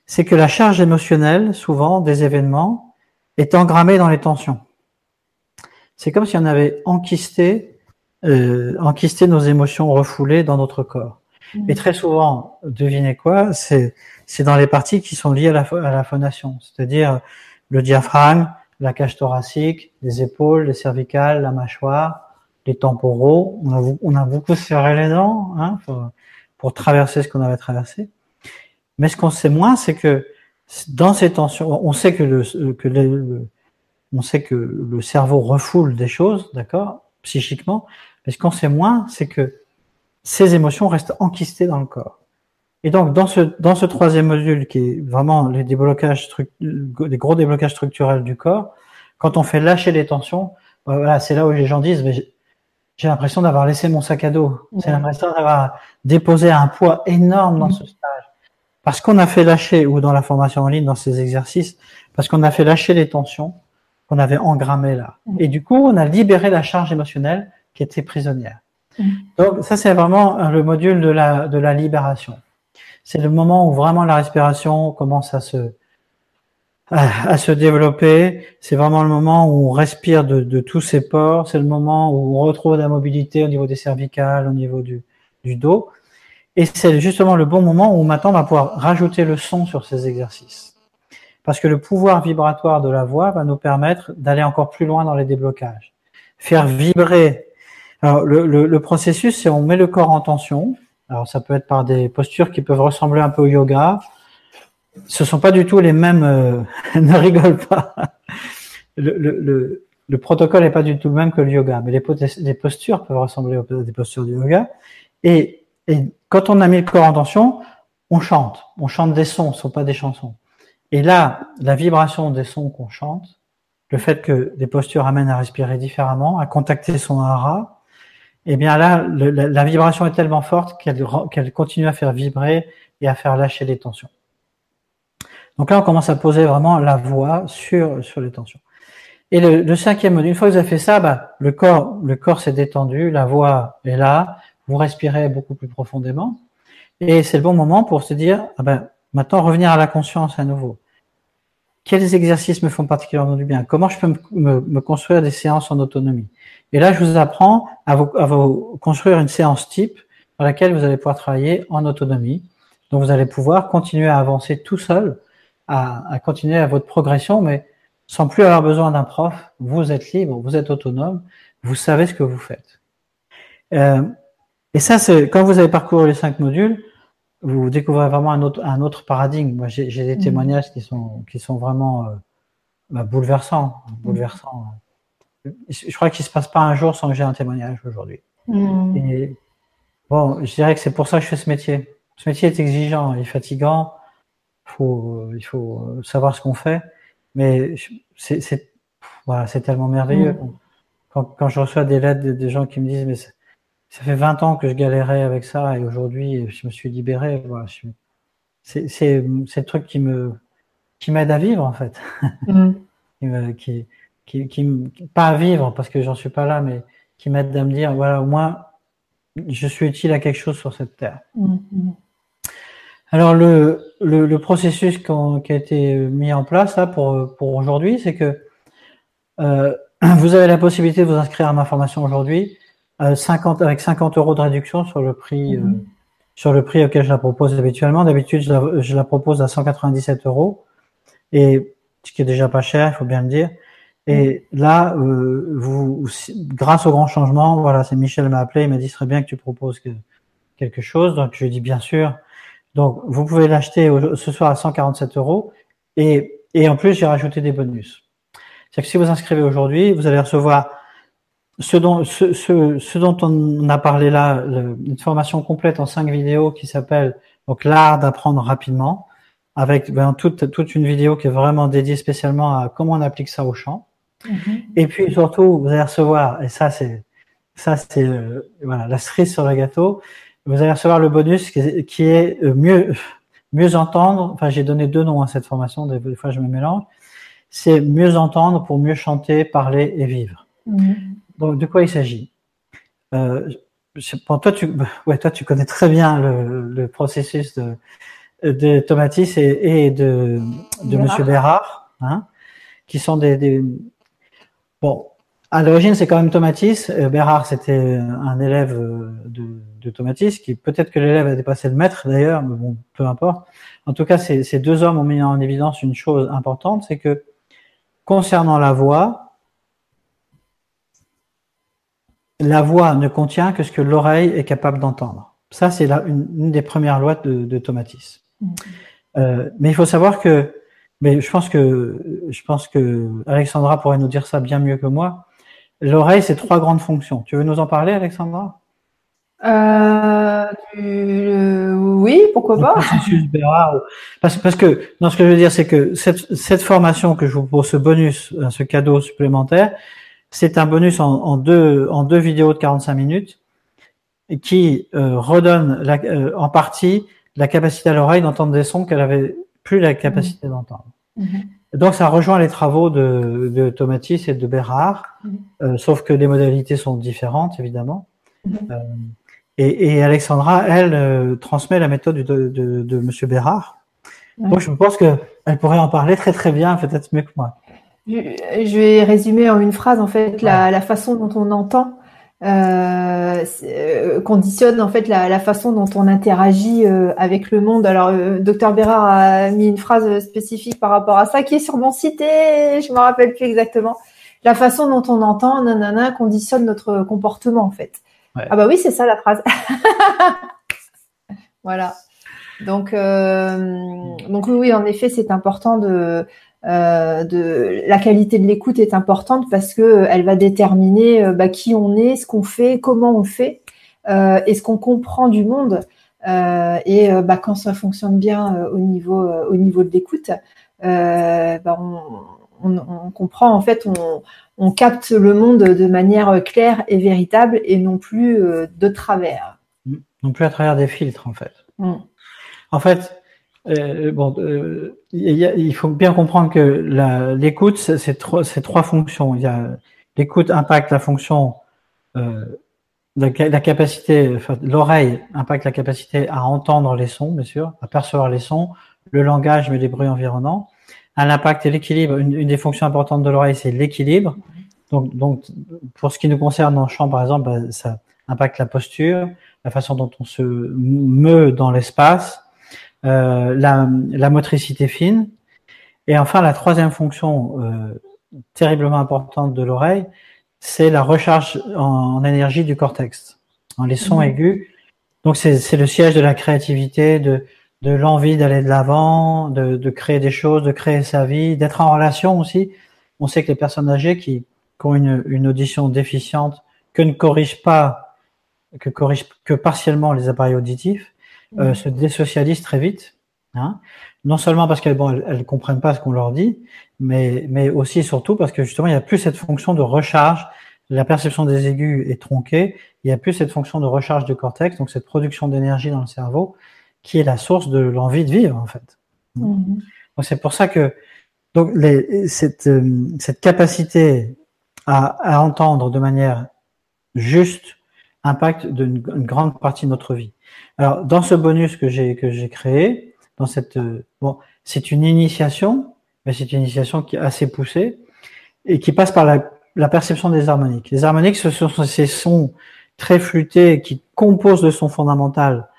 c'est que la charge émotionnelle, souvent des événements, est engrammée dans les tensions. C'est comme si on avait enquisté, euh, enquisté nos émotions refoulées dans notre corps. Et très souvent, devinez quoi, c'est c'est dans les parties qui sont liées à la, à la phonation, c'est-à-dire le diaphragme, la cage thoracique, les épaules, les cervicales, la mâchoire, les temporaux. On a, beaucoup serré les dents hein, pour, pour traverser ce qu'on avait traversé. Mais ce qu'on sait moins, c'est que dans ces tensions, on sait que le, que le, on sait que le cerveau refoule des choses, d'accord, psychiquement. Mais ce qu'on sait moins, c'est que ces émotions restent enquistées dans le corps. Et donc, dans ce, dans ce troisième module, qui est vraiment les déblocages, les gros déblocages structurels du corps, quand on fait lâcher les tensions, bah voilà, c'est là où les gens disent, mais j'ai l'impression d'avoir laissé mon sac à dos. J'ai l'impression d'avoir déposé un poids énorme dans ce stage. Parce qu'on a fait lâcher, ou dans la formation en ligne, dans ces exercices, parce qu'on a fait lâcher les tensions qu'on avait engrammées là. Et du coup, on a libéré la charge émotionnelle qui était prisonnière. Donc, ça, c'est vraiment le module de la, de la libération c'est le moment où vraiment la respiration commence à se à, se développer. C'est vraiment le moment où on respire de, de tous ses pores. C'est le moment où on retrouve la mobilité au niveau des cervicales, au niveau du, du dos. Et c'est justement le bon moment où maintenant on va pouvoir rajouter le son sur ces exercices. Parce que le pouvoir vibratoire de la voix va nous permettre d'aller encore plus loin dans les déblocages. Faire vibrer. Alors, le, le, le processus, c'est on met le corps en tension, alors ça peut être par des postures qui peuvent ressembler un peu au yoga. Ce sont pas du tout les mêmes. Euh, [laughs] ne rigole pas. Le, le, le, protocole n'est pas du tout le même que le yoga, mais les, les postures peuvent ressembler à des postures du yoga. Et, et, quand on a mis le corps en tension, on chante. On chante des sons, ce sont pas des chansons. Et là, la vibration des sons qu'on chante, le fait que des postures amènent à respirer différemment, à contacter son hara, eh bien là, la, vibration est tellement forte qu'elle continue à faire vibrer et à faire lâcher les tensions. Donc là, on commence à poser vraiment la voix sur, les tensions. Et le, cinquième une fois que vous avez fait ça, bah, le corps, le corps s'est détendu, la voix est là, vous respirez beaucoup plus profondément, et c'est le bon moment pour se dire, ah ben, maintenant revenir à la conscience à nouveau. Quels exercices me font particulièrement du bien? Comment je peux me, construire des séances en autonomie? Et là, je vous apprends à vous, construire une séance type dans laquelle vous allez pouvoir travailler en autonomie. Donc, vous allez pouvoir continuer à avancer tout seul, à, à continuer à votre progression, mais sans plus avoir besoin d'un prof. Vous êtes libre, vous êtes autonome, vous savez ce que vous faites. Euh, et ça, c'est quand vous avez parcouru les cinq modules, vous découvrez vraiment un autre, un autre paradigme. Moi, j'ai des mmh. témoignages qui sont, qui sont vraiment euh, bah, bouleversants, bouleversants je crois qu'il se passe pas un jour sans que j'ai un témoignage aujourd'hui. Mm. Bon, je dirais que c'est pour ça que je fais ce métier. Ce métier est exigeant, il est fatigant. Faut, il faut savoir ce qu'on fait, mais c'est, voilà, tellement merveilleux. Mm. Quand, quand, je reçois des lettres des gens qui me disent, mais ça, fait 20 ans que je galérais avec ça et aujourd'hui je me suis libéré. Voilà, c'est, c'est, c'est le truc qui me, qui m'aide à vivre en fait. Mm. [laughs] qui, me, qui, qui, qui pas à vivre parce que j'en suis pas là, mais qui m'aident à me dire voilà au moins je suis utile à quelque chose sur cette terre. Mm-hmm. Alors le, le, le processus qui a été mis en place là pour pour aujourd'hui, c'est que euh, [clears throat] vous avez la possibilité de vous inscrire à ma formation aujourd'hui, euh, 50 avec 50 euros de réduction sur le prix euh, mm-hmm. sur le prix auquel je la propose habituellement. D'habitude, je la, je la propose à 197 euros et ce qui est déjà pas cher, il faut bien le dire. Et là, euh, vous, grâce au grand changement, voilà, c'est Michel m'a appelé, il m'a dit ce serait bien que tu proposes quelque chose. Donc je lui ai dit bien sûr. Donc vous pouvez l'acheter ce soir à 147 euros et, et en plus j'ai rajouté des bonus. C'est que si vous inscrivez aujourd'hui, vous allez recevoir ce dont, ce, ce, ce dont on a parlé là, une formation complète en cinq vidéos qui s'appelle donc l'art d'apprendre rapidement, avec ben, toute, toute une vidéo qui est vraiment dédiée spécialement à comment on applique ça au champ. Mm-hmm. Et puis surtout, vous allez recevoir, et ça c'est ça c'est euh, voilà la cerise sur le gâteau, vous allez recevoir le bonus qui, qui est euh, mieux mieux entendre. Enfin, j'ai donné deux noms à cette formation, des fois je me mélange. C'est mieux entendre pour mieux chanter, parler et vivre. Mm-hmm. Donc, de quoi il s'agit? Euh, toi, tu, ouais, toi, tu connais très bien le, le processus de, de Tomatis et, et de, de Monsieur Bérard, hein, qui sont des, des... bon. À l'origine, c'est quand même Tomatis. Euh, Bérard, c'était un élève euh, de, de Tomatis, qui peut-être que l'élève a dépassé le maître d'ailleurs, mais bon, peu importe. En tout cas, ces, ces deux hommes ont mis en évidence une chose importante, c'est que concernant la voix, la voix ne contient que ce que l'oreille est capable d'entendre. Ça, c'est une, une, des premières lois de, de Tomatis. Mm. Euh, mais il faut savoir que, mais je pense que, je pense que Alexandra pourrait nous dire ça bien mieux que moi. L'oreille, c'est trois grandes fonctions. Tu veux nous en parler, Alexandra? Euh, euh, oui, pourquoi pas? Parce, parce que, non, ce que je veux dire, c'est que cette, cette formation que je vous propose, ce bonus, ce cadeau supplémentaire, c'est un bonus en, deux, en deux vidéos de 45 minutes qui euh, redonne la, euh, en partie la capacité à l'oreille d'entendre des sons qu'elle avait plus la capacité mmh. d'entendre. Mmh. Donc ça rejoint les travaux de, de Tomatis et de Bérard, mmh. euh, sauf que les modalités sont différentes évidemment. Et, et, Alexandra, elle, transmet la méthode de, de, de Monsieur Bérard. Donc je pense qu'elle pourrait en parler très très bien, peut-être mieux que moi. Je vais résumer en une phrase en fait la, la façon dont on entend euh, euh, conditionne en fait la, la, façon dont on interagit euh, avec le monde. Alors, euh, docteur Bérard a mis une phrase spécifique par rapport à ça qui est sur mon et je me rappelle plus exactement. La façon dont on entend, nanana, conditionne notre comportement en fait. Ah bah oui, c'est ça la phrase. [laughs] voilà. Donc, donc oui, en effet, c'est important de euh, de la qualité de l'écoute est importante parce que euh, elle va déterminer euh, bah, qui on est, ce qu'on fait, comment on fait, euh, et ce qu'on comprend du monde. et bah, quand ça fonctionne bien au niveau au niveau de l'écoute, bah, on, on, on, comprend en fait, on, on, capte le monde de manière claire et véritable et non plus de travers. Non plus à travers des filtres en fait. Mm. En fait, euh, bon, euh, il faut bien comprendre que l'écoute, c'est trois, trois fonctions. Il y a l'écoute impacte la fonction, euh, la, capacité, enfin, l'oreille impacte la capacité à entendre les sons, bien sûr, à percevoir les sons, le langage, mais les bruits environnants. Un impact et l'équilibre. Une, une, des fonctions importantes de l'oreille, c'est l'équilibre. Donc, donc, pour ce qui nous concerne le champ, par exemple, bah, ça impacte la posture, la façon dont on se meut dans l'espace euh, la, la, motricité fine. Et enfin, la troisième fonction euh, terriblement importante de l'oreille, c'est la recharge en, énergie du cortex, en les sons mmh. aigus. Donc c'est le siège de la créativité, de, de l'envie d'aller de l'avant, de, de, créer des choses, de créer sa vie, d'être en relation aussi. On sait que les personnes âgées qui, qui ont une, une, audition déficiente, que ne corrigent pas, que corrigent que partiellement les appareils auditifs, euh, se désocialisent très vite. Hein non seulement parce qu'elles bon, elles, comprennent pas ce qu'on leur dit, mais, mais aussi et surtout parce que justement il n'y a plus cette fonction de recharge. La perception des aigus est tronquée. Il n'y a plus cette fonction de recharge du cortex, donc cette production d'énergie dans le cerveau, qui est la source de l'envie de vivre en fait. Mm-hmm. Donc c'est pour ça que donc les, cette, euh, cette capacité à, à entendre de manière juste impacte d'une une grande partie de notre vie. Alors, dans ce bonus que j'ai que j'ai créé, dans cette euh, bon, c'est une initiation, mais c'est une initiation qui est assez poussée et qui passe par la, la perception des harmoniques. Les harmoniques, ce sont ces sons très flûtés qui composent le son fondamental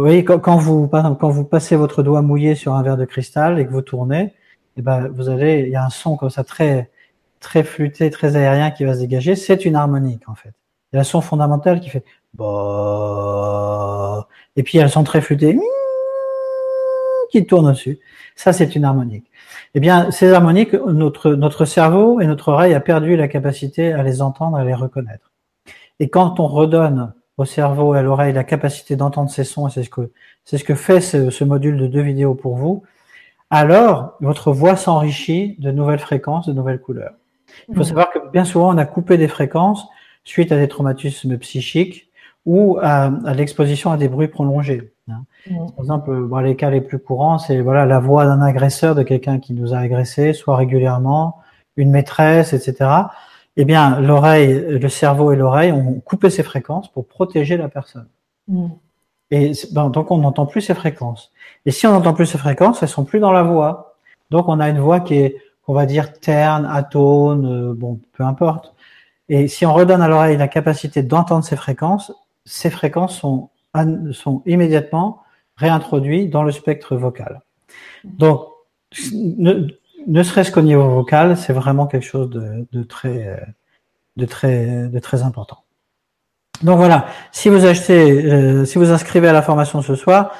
voyez, quand, vous, par exemple, quand vous passez votre doigt mouillé sur un verre de cristal et que vous tournez, eh ben, vous allez, il y a un son comme ça très, très flûté, très aérien qui va se dégager. C'est une harmonique, en fait. Il y a un son fondamental qui fait bah, et puis il y a le son très flûté qui tourne dessus. Ça, c'est une harmonique. Eh bien, ces harmoniques, notre, notre cerveau et notre oreille a perdu la capacité à les entendre, à les reconnaître. Et quand on redonne au cerveau et à l'oreille la capacité d'entendre ces sons, et c'est ce que, c'est ce que fait ce, ce, module de deux vidéos pour vous, alors votre voix s'enrichit de nouvelles fréquences, de nouvelles couleurs. Il faut mmh. savoir que bien souvent, on a coupé des fréquences suite à des traumatismes psychiques ou à, à l'exposition à des bruits prolongés. Hein. Mmh. Par exemple, bon, les cas les plus courants, c'est voilà la voix d'un agresseur, de quelqu'un qui nous a agressé, soit régulièrement, une maîtresse, etc eh bien, l'oreille, le cerveau et l'oreille ont coupé ces fréquences pour protéger la personne. Mm. Et ben, donc, on n'entend plus ces fréquences. Et si on n'entend plus ces fréquences, elles sont plus dans la voix. Donc, on a une voix qui est, on va dire, terne, atone, euh, bon, peu importe. Et si on redonne à l'oreille la capacité d'entendre ces fréquences, ces fréquences sont, sont immédiatement réintroduites dans le spectre vocal. Donc, ne serait-ce qu'au niveau vocal, c'est vraiment quelque chose de, très, de très, de très important. Donc voilà, si vous achetez, euh, si vous inscrivez à la formation ce soir,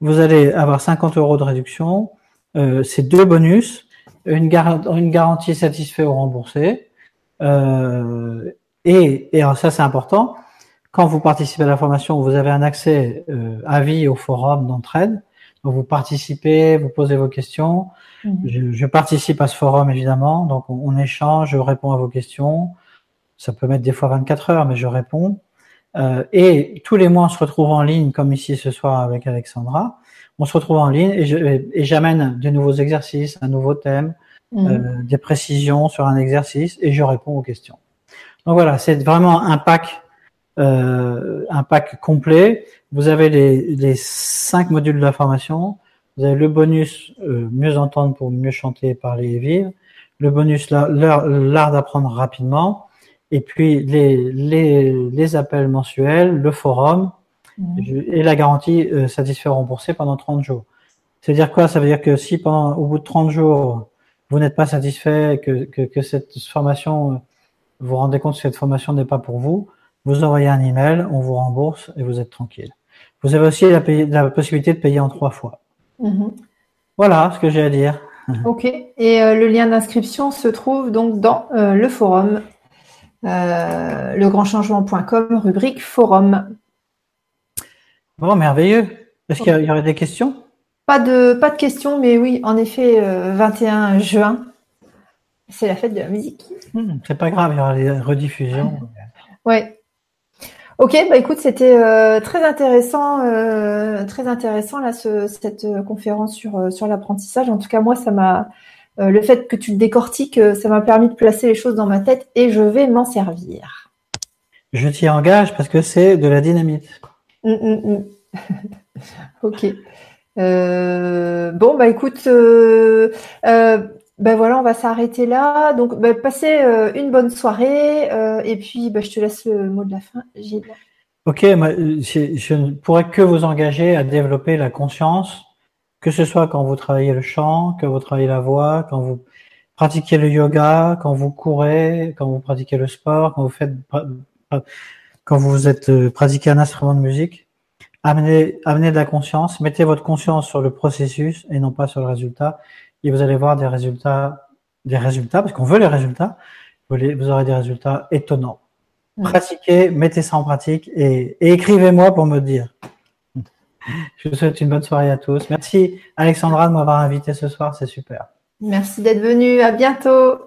vous allez avoir 50 euros de réduction. Euh, c'est deux bonus, une, une garantie satisfait ou remboursée. Euh, et, et alors ça c'est important, quand vous participez à la formation, vous avez un accès à vie au forum d'entraide. Donc vous participez, vous posez vos questions. Mhm. Je, participe à ce forum évidemment, donc on, échange, je réponds à vos questions. Ça peut mettre des fois 24 heures, mais je réponds. Euh, et tous les mois, on se retrouve en ligne, comme ici ce soir avec Alexandra. On se retrouve en ligne et j'amène de nouveaux exercices, un nouveau thème, mhm. euh, des précisions sur un exercice et je réponds aux questions. Donc voilà, c'est vraiment un pack, euh, un pack complet. Vous avez les, les cinq modules de la formation, vous avez le bonus euh, mieux entendre pour mieux chanter, parler et vivre. Le bonus l'art d'apprendre rapidement. Et puis les, les, les, appels mensuels, le forum mhm. et la garantie euh, satisfait remboursé pendant 30 jours. C'est-à-dire quoi? Ça veut dire que si pendant au bout de 30 jours vous n'êtes pas satisfait, que, que, que, cette formation, euh, vous vous rendez compte que cette formation n'est pas pour vous, vous envoyez un email, on vous rembourse et vous êtes tranquille. Vous avez aussi la, la possibilité de payer en trois fois. Mhm. Voilà ce que j'ai à dire. [laughs] Ok. Et euh, le lien d'inscription se trouve donc dans euh, le forum, euh, legrandchangement.com, rubrique forum. Bon, merveilleux. Est-ce qu'il y, aurait des questions? Pas de, pas de questions, mais oui, en effet, 21 juin, c'est la fête de la musique. Hmm, c'est pas grave, il y aura les rediffusions. [laughs] ouais. Ok, bah écoute, c'était euh, très intéressant, euh, très intéressant là cette euh, conférence sur sur l'apprentissage. En tout cas, moi, ça m'a le fait que tu le décortiques, ça m'a permis de placer les choses dans ma tête et je vais m'en servir. Je t'y engage parce que c'est de la dynamite. Hum, hum. [laughs] ok. bon, bah écoute, ben voilà, on va s'arrêter là. Donc, ben, passez euh, une bonne soirée. Euh, et puis, ben, je te laisse le mot de la fin, Gilles. Ok, je ne pourrais que vous engager à développer la conscience, que ce soit quand vous travaillez le chant, quand vous travaillez la voix, quand vous pratiquez le yoga, quand vous courez, quand vous pratiquez le sport, quand vous faites, quand vous êtes euh, pratiqué un instrument de musique. Amenez, amenez de la conscience, mettez votre conscience sur le processus et non pas sur le résultat et vous allez voir des résultats, des résultats, parce qu'on veut les résultats, vous, aurez des résultats étonnants. Pratiquez, mettez ça en pratique et, écrivez-moi pour me dire. [laughs] Je vous souhaite une bonne soirée à tous. Merci Alexandra de m'avoir invité ce soir, c'est super. Merci d'être venu. À bientôt.